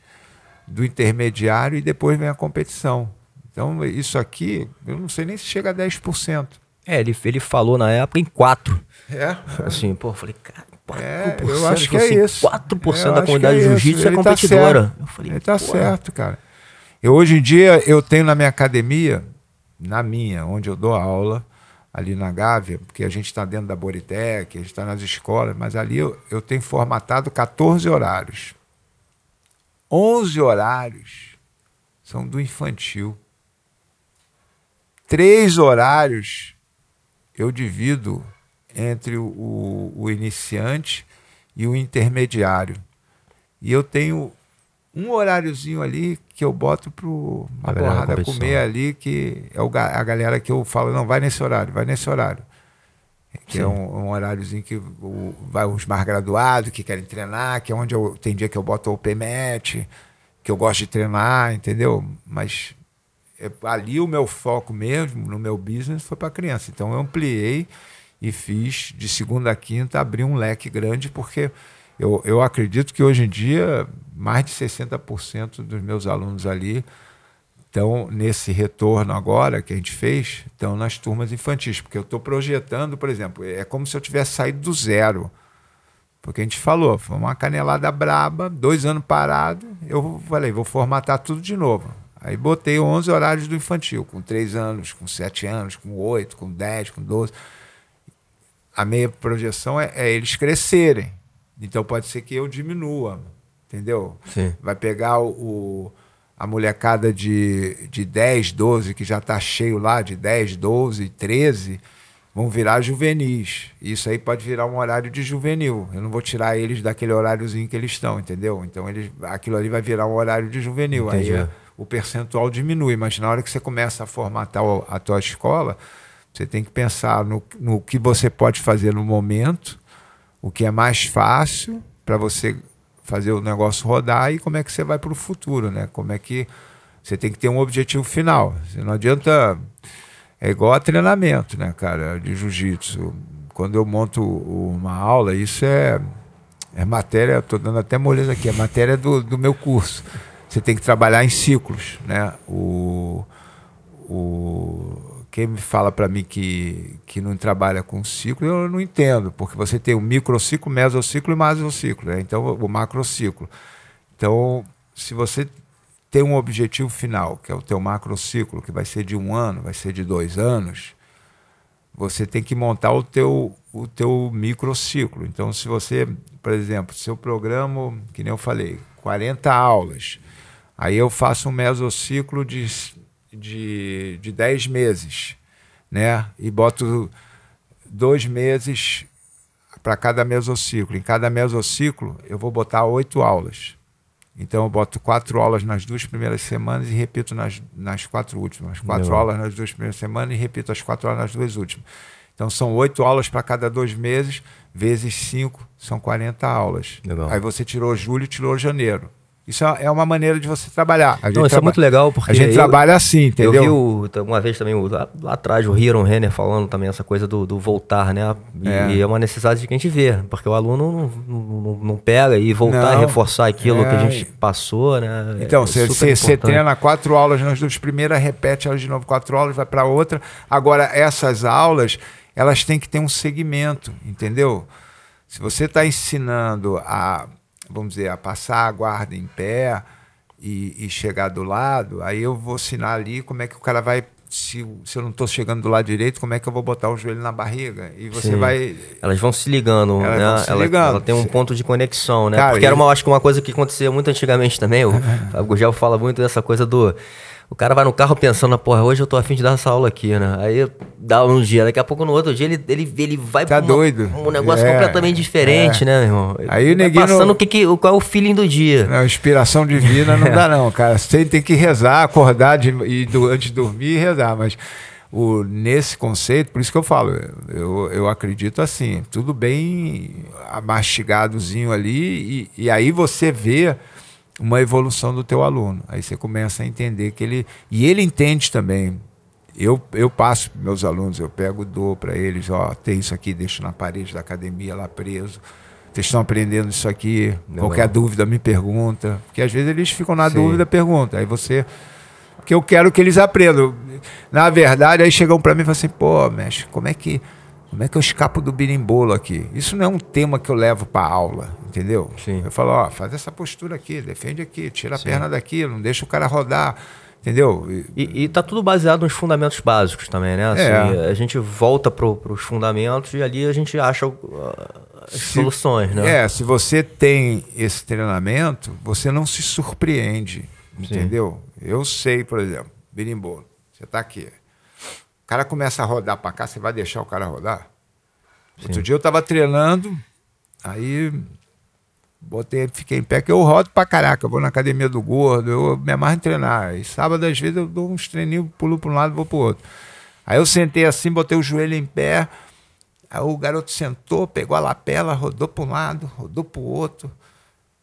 do intermediário e depois vem a competição. Então, isso aqui, eu não sei nem se chega a 10%. É, ele, ele falou na época em quatro. É. Assim, pô, eu falei, cara, 4%. É, eu acho que é assim, isso. 4% eu da comunidade é de jiu-jitsu é tá competidora. Tá eu falei, ele tá certo, cara. Eu, hoje em dia, eu tenho na minha academia, na minha, onde eu dou aula, ali na Gávea, porque a gente está dentro da Boritec, a gente está nas escolas, mas ali eu, eu tenho formatado 14 horários. 11 horários são do infantil. Três horários eu divido entre o, o, iniciante e o intermediário. E eu tenho um horáriozinho ali que eu boto para a porrada comer ali, que é o, a galera que eu falo, não, vai nesse horário, vai nesse horário. Que é Sim. é um, um, horáriozinho que o, vai os mais graduados que querem treinar, que é onde eu tem dia que eu boto o PMET, que eu gosto de treinar, entendeu? Mas ali o meu foco mesmo, no meu business, foi para criança. Então eu ampliei e fiz de segunda a quinta, abri um leque grande, porque eu, eu acredito que hoje em dia mais de 60% dos meus alunos ali estão nesse retorno agora que a gente fez, estão nas turmas infantis, porque eu estou projetando, por exemplo, é como se eu tivesse saído do zero. Porque a gente falou, foi uma canelada braba, dois anos parado, eu falei, vou formatar tudo de novo. Aí botei 11 horários do infantil, com 3 anos, com 7 anos, com 8, com 10, com 12. A minha projeção é, é eles crescerem. Então pode ser que eu diminua, entendeu? Sim. Vai pegar o, a molecada de, de 10, 12, que já está cheio lá, de 10, 12, 13, vão virar juvenis. Isso aí pode virar um horário de juvenil. Eu não vou tirar eles daquele horáriozinho que eles estão, entendeu? Então eles, aquilo ali vai virar um horário de juvenil. Aí Entendi. é- o percentual diminui, mas na hora que você começa a formatar a tua escola, você tem que pensar no, no que você pode fazer no momento, o que é mais fácil para você fazer o negócio rodar e como é que você vai para o futuro, né? Como é que você tem que ter um objetivo final. Não adianta é igual a treinamento, né, cara, de jiu-jitsu. Quando eu monto uma aula, isso é é matéria, estou dando até moleza aqui, é matéria do, do meu curso. Você tem que trabalhar em ciclos, né? O, o quem me fala para mim que, que não trabalha com ciclo, eu não entendo, porque você tem o microciclo, mesociclo e masociclo, né? Então o macrociclo. Então, se você tem um objetivo final, que é o teu macrociclo, que vai ser de um ano, vai ser de dois anos, você tem que montar o teu, o teu microciclo. Então, se você, por exemplo, seu programa, que nem eu falei, 40 aulas, aí eu faço um mesociclo de, de, de 10 meses, né? E boto dois meses para cada mesociclo. Em cada mesociclo, eu vou botar oito aulas. Então eu boto quatro aulas nas duas primeiras semanas e repito nas, nas quatro últimas. Quatro Legal. aulas nas duas primeiras semanas e repito as quatro aulas nas duas últimas. Então são oito aulas para cada dois meses, vezes cinco, são 40 aulas. Legal. Aí você tirou julho e tirou janeiro. Isso é é uma maneira de você trabalhar. Não, isso é traba- muito legal, porque A gente eu- trabalha assim, entendeu? Eu vi o- uma vez também, lá, lá atrás, o Hiron Renner falando também essa coisa do, do voltar, né? E É. é. uma necessidade que a gente vê, porque o aluno não, não, não pega e voltar Não. e reforçar aquilo É. que a gente passou, né? Então, É você importante. treina quatro aulas nas duas primeiras, repete elas de novo quatro aulas, vai para outra. Agora, essas aulas, elas têm que ter um segmento, entendeu? Se você está ensinando a, vamos dizer, a passar a guarda em pé e, e chegar do lado, aí eu vou ensinar ali como é que o cara vai. Se, se eu não estou chegando do lado direito, como é que eu vou botar o joelho na barriga? E você Sim. vai. Elas vão se ligando, Elas né? vão se ela, ligando. ela tem um ponto de conexão, né? Cara, Porque era e- uma, acho que uma coisa que acontecia muito antigamente também. O <laughs> Gugel fala muito dessa coisa do. O cara vai no carro pensando, porra, hoje eu tô afim de dar essa aula aqui, né? Aí dá um dia, daqui a pouco no outro dia ele, ele, ele vai Tá pra uma- doido. um negócio É, completamente diferente, né, meu irmão? Aí o neguinho Passando não- o que que, qual é o feeling do dia. Não, inspiração divina não dá, <laughs> não, cara. Você tem que rezar, acordar de, e do, antes de dormir e rezar. Mas o, nesse conceito, por isso que eu falo, eu, eu acredito assim, tudo bem mastigadozinho ali, e, e aí você vê uma evolução do teu aluno. Aí você começa a entender que ele. E ele entende também. Eu, eu passo para meus alunos, eu pego, dou para eles, ó, tem isso aqui, deixo na parede da academia lá preso. Vocês estão aprendendo isso aqui. Legal. Qualquer dúvida me pergunta. Porque às vezes eles ficam na Sim. dúvida, pergunta. Aí você. Porque eu quero que eles aprendam. Na verdade, aí chegam para mim e falam assim, pô, mestre, como é que. Como é que eu escapo do birimbolo aqui? Isso não é um tema que eu levo para aula, entendeu? Sim. Eu falo, ó, faz essa postura aqui, defende aqui, tira a perna daqui, não deixa o cara rodar, entendeu? E- E, e tá tudo baseado nos fundamentos básicos também, né? Assim, É. A gente volta pro, pros fundamentos e ali a gente acha uh, as Se- soluções, né? É, se você tem esse treinamento, você não se surpreende, entendeu? Eu sei, por exemplo, birimbolo, você está aqui. O cara começa a rodar para cá, você vai deixar o cara rodar? Outro dia eu estava treinando, aí botei, fiquei em pé, que eu rodo pra caraca, eu vou na academia do gordo, eu me amarro em treinar. E sábado, às vezes, eu dou uns treininhos, pulo para um lado, vou pro outro. Aí eu sentei assim, botei o joelho em pé, aí o garoto sentou, pegou a lapela, rodou para um lado, rodou para o outro,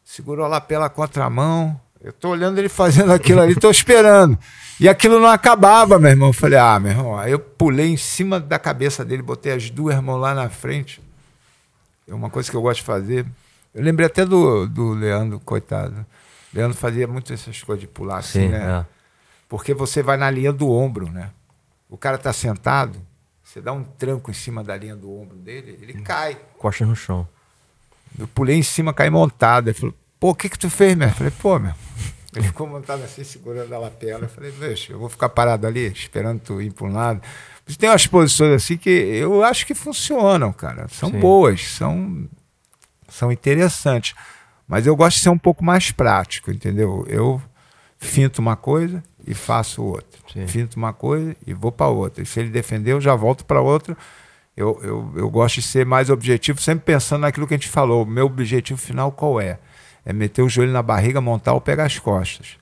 segurou a lapela contra a mão. Eu tô olhando ele fazendo aquilo ali, tô esperando. E aquilo não acabava, meu irmão. Eu falei, ah, meu irmão. Aí eu pulei em cima da cabeça dele, botei as duas mãos lá na frente. É uma coisa que eu gosto de fazer. Eu lembrei até do, do Leandro, coitado. Leandro fazia muito essas coisas de pular assim, Sim, né? é. Porque você vai na linha do ombro, né? O cara tá sentado, você dá um tranco em cima da linha do ombro dele, ele cai. Costas no chão. Eu pulei em cima, caí montado. Ele falou, pô, o que que tu fez, meu? Eu falei, pô, meu, <laughs> Ele ficou montado assim, segurando a lapela. Eu falei, deixa, eu vou ficar parado ali, esperando tu ir para um lado. Mas tem umas posições assim que eu acho que funcionam, cara. São Sim. boas, são, são interessantes. Mas eu gosto de ser um pouco mais prático, entendeu? Eu finto uma coisa e faço outra. Sim. Finto uma coisa e vou para outra. E se ele defender, eu já volto para outra. Eu, eu, eu gosto de ser mais objetivo, sempre pensando naquilo que a gente falou. O meu objetivo final qual é? É meter o joelho na barriga, montar ou pegar as costas.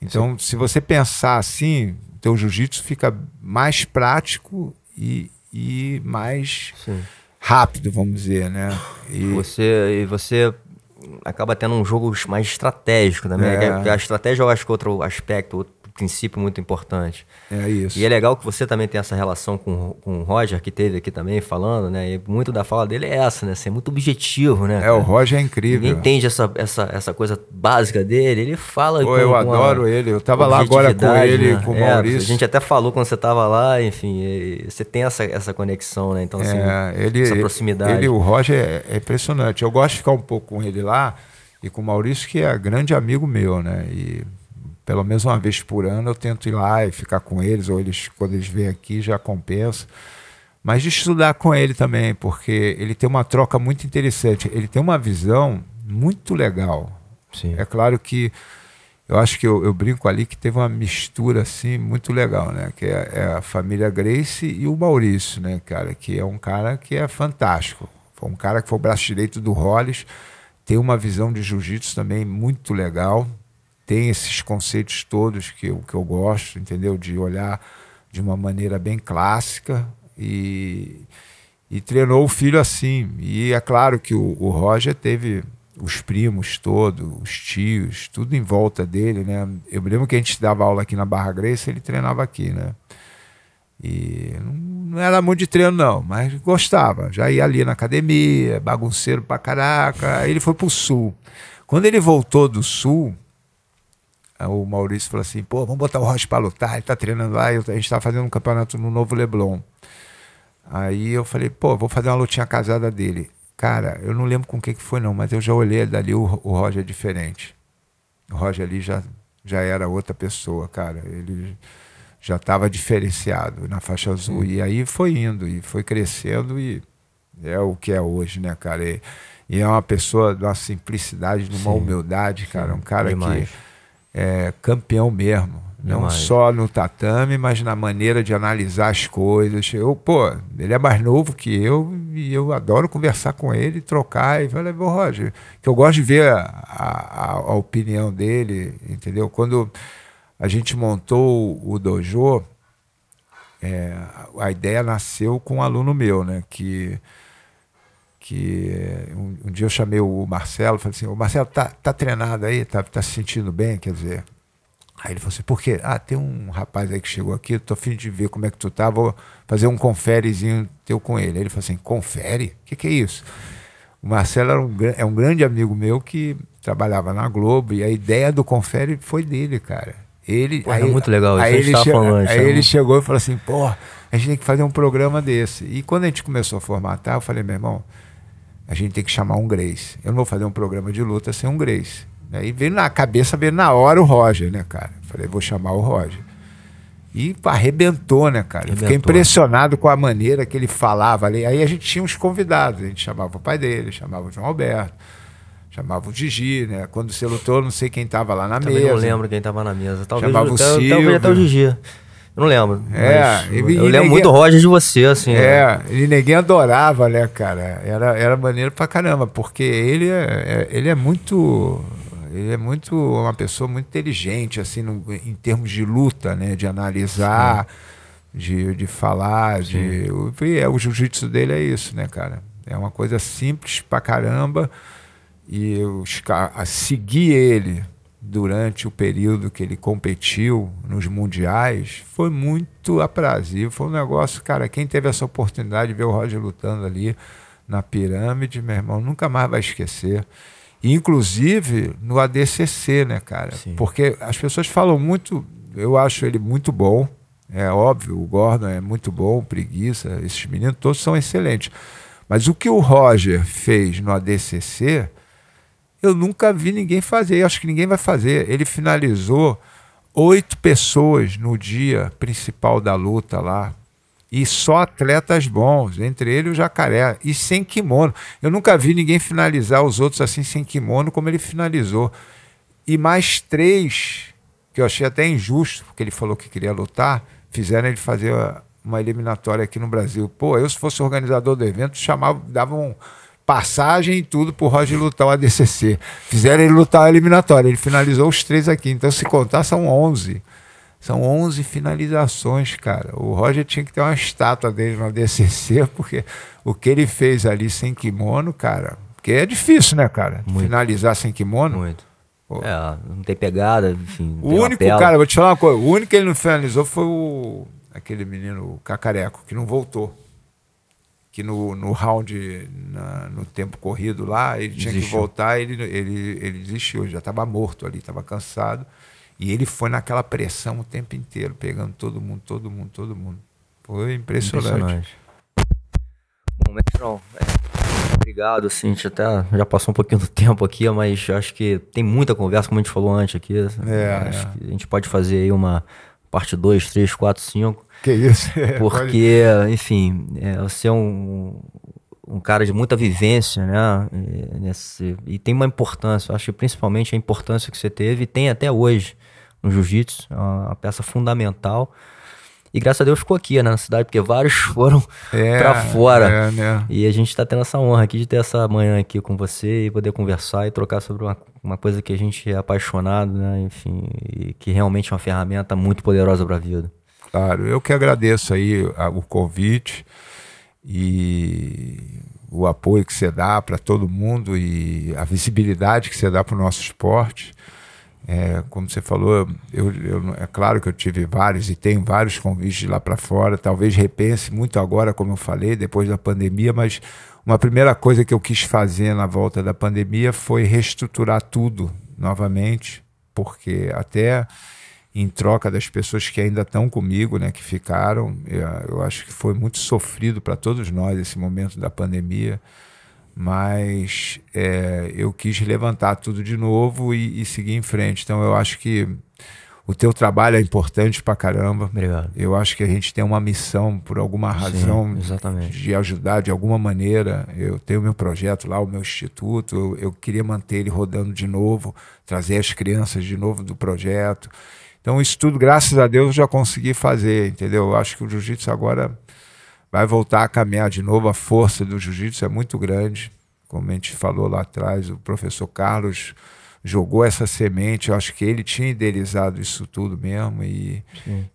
Então, Sim. se você pensar assim, o teu jiu-jitsu fica mais prático e, e mais Sim. rápido, vamos dizer, né? E você, e você acaba tendo um jogo mais estratégico também. É. A estratégia eu acho que outro aspecto, outro princípio muito importante. É isso. E é legal que você também tem essa relação com, com o Roger, que teve aqui também falando, né? E muito da fala dele é essa, né? Ser muito objetivo, né? É, cara? o Roger é incrível. Ninguém entende essa, essa, essa coisa básica dele. Ele fala. Pô, eu adoro ele. Eu tava lá agora com ele, né? com o é, Maurício. A gente até falou quando você tava lá, enfim, você tem essa, essa conexão, né? Então, assim, é, ele, essa proximidade. Ele, o Roger é, é impressionante. Eu gosto de ficar um pouco com ele lá e com o Maurício, que é grande amigo meu, né? E pelo menos uma vez por ano eu tento ir lá e ficar com eles, ou eles, quando eles vêm aqui, já compensa. Mas de estudar com ele também, porque ele tem uma troca muito interessante. Ele tem uma visão muito legal. Sim. É claro que eu acho que eu, eu, brinco ali que teve uma mistura assim muito legal, né? Que é, é, a família Grace e o Maurício, né, cara? Que é um cara que é fantástico. Foi um cara que foi o braço direito do Hollis, tem uma visão de jiu-jitsu também muito legal tem esses conceitos todos que eu, que eu gosto, entendeu? De olhar de uma maneira bem clássica e, e treinou o filho assim. E é claro que o, o Roger teve os primos todos, os tios, tudo em volta dele, né? Eu me lembro que a gente dava aula aqui na Barra Grace, ele treinava aqui, né? E não era muito de treino, não, mas gostava. Já ia ali na academia, bagunceiro pra caraca. Aí ele foi pro sul. Quando ele voltou do sul, o Maurício falou assim: pô, vamos botar o Rocha para lutar, ele tá treinando lá, a gente está fazendo um campeonato no Novo Leblon. Aí eu falei: pô, vou fazer uma lutinha casada dele. Cara, eu não lembro com o que, foi, não, mas eu já olhei dali, o, o Roger é diferente. O Roger ali já, já era outra pessoa, cara. Ele já estava diferenciado na faixa azul. E aí foi indo, e foi crescendo, e é o que é hoje, né, cara? E, e é uma pessoa de uma simplicidade, de uma Sim. humildade, cara. Um cara Demais. que é, campeão mesmo. Não Demais. só no tatame, mas na maneira de analisar as coisas. Eu, pô, ele é mais novo que eu e eu adoro conversar com ele, trocar. E falei, pô, Roger, que eu gosto de ver a, a, a opinião dele, entendeu? Quando a gente montou o dojo, é, a ideia nasceu com um aluno meu, né? Que que um, um, dia eu chamei o Marcelo, falei assim, o Marcelo tá, tá treinado aí, tá, tá se sentindo bem, quer dizer. Aí ele falou assim, por quê? Ah, tem um rapaz aí que chegou aqui, eu tô afim de ver como é que tu tá, vou fazer um conferezinho teu com ele. Aí ele falou assim, confere? O que, que é isso? O Marcelo era um, é um grande amigo meu que trabalhava na Globo e a ideia do confere foi dele, cara. Ele, Pô, aí, é muito legal, aí, ele, che falando, aí ele chegou e falou assim, pô, a gente tem que fazer um programa desse. E quando a gente começou a formatar, eu falei, meu irmão, a gente tem que chamar um Grace. Eu não vou fazer um programa de luta sem um Grace. Aí veio na cabeça, veio na hora o Roger, né, cara? Falei, vou chamar o Roger. E arrebentou, né, cara? Arrebentou. Fiquei impressionado com a maneira que ele falava ali. Aí a gente tinha uns convidados, a gente chamava o pai dele, chamava o João Alberto, chamava o Gigi, né? Quando você lutou, não sei quem estava lá na Também mesa. não lembro quem estava na mesa. Talvez, chamava o Silvio. Talvez até o Gigi. Eu não lembro. É, e, eu lembro ninguém, muito Roger de você, assim. É, né? e ninguém adorava, né, cara? Era, era maneiro pra caramba, porque ele é, é, ele é muito. Ele é muito uma pessoa muito inteligente, assim, no, em termos de luta, né? De analisar, de, de falar, Sim. de. O, é, o jiu-jitsu dele é isso, né, cara? É uma coisa simples pra caramba. E os, a, seguir ele durante o período que ele competiu nos mundiais foi muito aprazível. Foi um negócio, cara, quem teve essa oportunidade de ver o Roger lutando ali na pirâmide, meu irmão, nunca mais vai esquecer. inclusive no ADCC, né, cara? Sim. Porque as pessoas falam muito, eu acho ele muito bom, é óbvio, o Gordon é muito bom, preguiça, esses meninos todos são excelentes. Mas o que o Roger fez no ADCC Eu nunca vi ninguém fazer, acho que ninguém vai fazer. Ele finalizou oito pessoas no dia principal da luta lá. E só atletas bons, entre eles o jacaré, e sem kimono. Eu nunca vi ninguém finalizar os outros assim sem kimono como ele finalizou. E mais três, que eu achei até injusto, porque ele falou que queria lutar, fizeram ele fazer uma eliminatória aqui no Brasil. Pô, eu se fosse organizador do evento, chamava, davam passagem e tudo pro Roger lutar o ADCC. Fizeram ele lutar a eliminatória. Ele finalizou os três aqui. Então, se contar, são 11. São 11 finalizações, cara. O Roger tinha que ter uma estátua dele no ADCC, porque o que ele fez ali sem kimono, cara. Porque é difícil, né, cara? Muito. Finalizar sem kimono. Muito. Pô. É, não tem pegada, enfim. O único, cara, vou te falar uma coisa. O único que ele não finalizou foi o. aquele menino o Cacareco, que não voltou que no, no round, na, no tempo corrido lá, ele tinha desistiu. que voltar, ele, ele, ele desistiu, já estava morto ali, estava cansado. E ele foi naquela pressão o tempo inteiro, pegando todo mundo, todo mundo, todo mundo. Foi impressionante. impressionante. Bom, mestrão, é, obrigado, assim, a gente até já passou um pouquinho do tempo aqui, mas acho que tem muita conversa, como a gente falou antes aqui. É, acho é. que a gente pode fazer aí uma parte 2, 3, 4, 5 que isso? <laughs> Porque, enfim, é, você é um, um cara de muita vivência, né? E, nesse, e tem uma importância, eu acho que principalmente a importância que você teve e tem até hoje no jiu-jitsu, é uma peça fundamental. E graças a Deus ficou aqui, né, na cidade, porque vários <laughs> foram é, para fora. É, né? E a gente está tendo essa honra aqui de ter essa manhã aqui com você e poder conversar e trocar sobre uma, uma coisa que a gente é apaixonado, né? Enfim, e que realmente é uma ferramenta muito poderosa para a vida. Claro, eu que agradeço aí o convite e o apoio que você dá para todo mundo e a visibilidade que você dá para o nosso esporte. É, como você falou, eu, eu, é claro que eu tive vários e tenho vários convites lá para fora. Talvez repense muito agora, como eu falei, depois da pandemia, mas uma primeira coisa que eu quis fazer na volta da pandemia foi reestruturar tudo novamente, porque até em troca das pessoas que ainda estão comigo, né, que ficaram. Eu, eu acho que foi muito sofrido para todos nós esse momento da pandemia, mas é, eu quis levantar tudo de novo e, e, seguir em frente. Então eu acho que o teu trabalho é importante para caramba. Obrigado. Eu acho que a gente tem uma missão, por alguma razão, Sim, de ajudar de alguma maneira. Eu tenho meu projeto lá, o meu instituto. Eu, eu queria manter ele rodando de novo, trazer as crianças de novo do projeto. Então, isso tudo, graças a Deus, eu já consegui fazer, entendeu? Eu acho que o jiu-jitsu agora vai voltar a caminhar de novo. A força do jiu-jitsu é muito grande. Como a gente falou lá atrás, o professor Carlos jogou essa semente. Eu acho que ele tinha idealizado isso tudo mesmo e,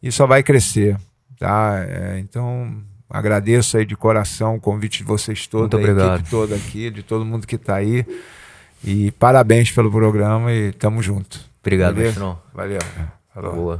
e só vai crescer, tá? É, então, agradeço aí de coração o convite de vocês todos, da equipe toda aqui, de todo mundo que está aí. E parabéns pelo programa e tamo junto. Obrigado, Valeu. Valeu. Boa.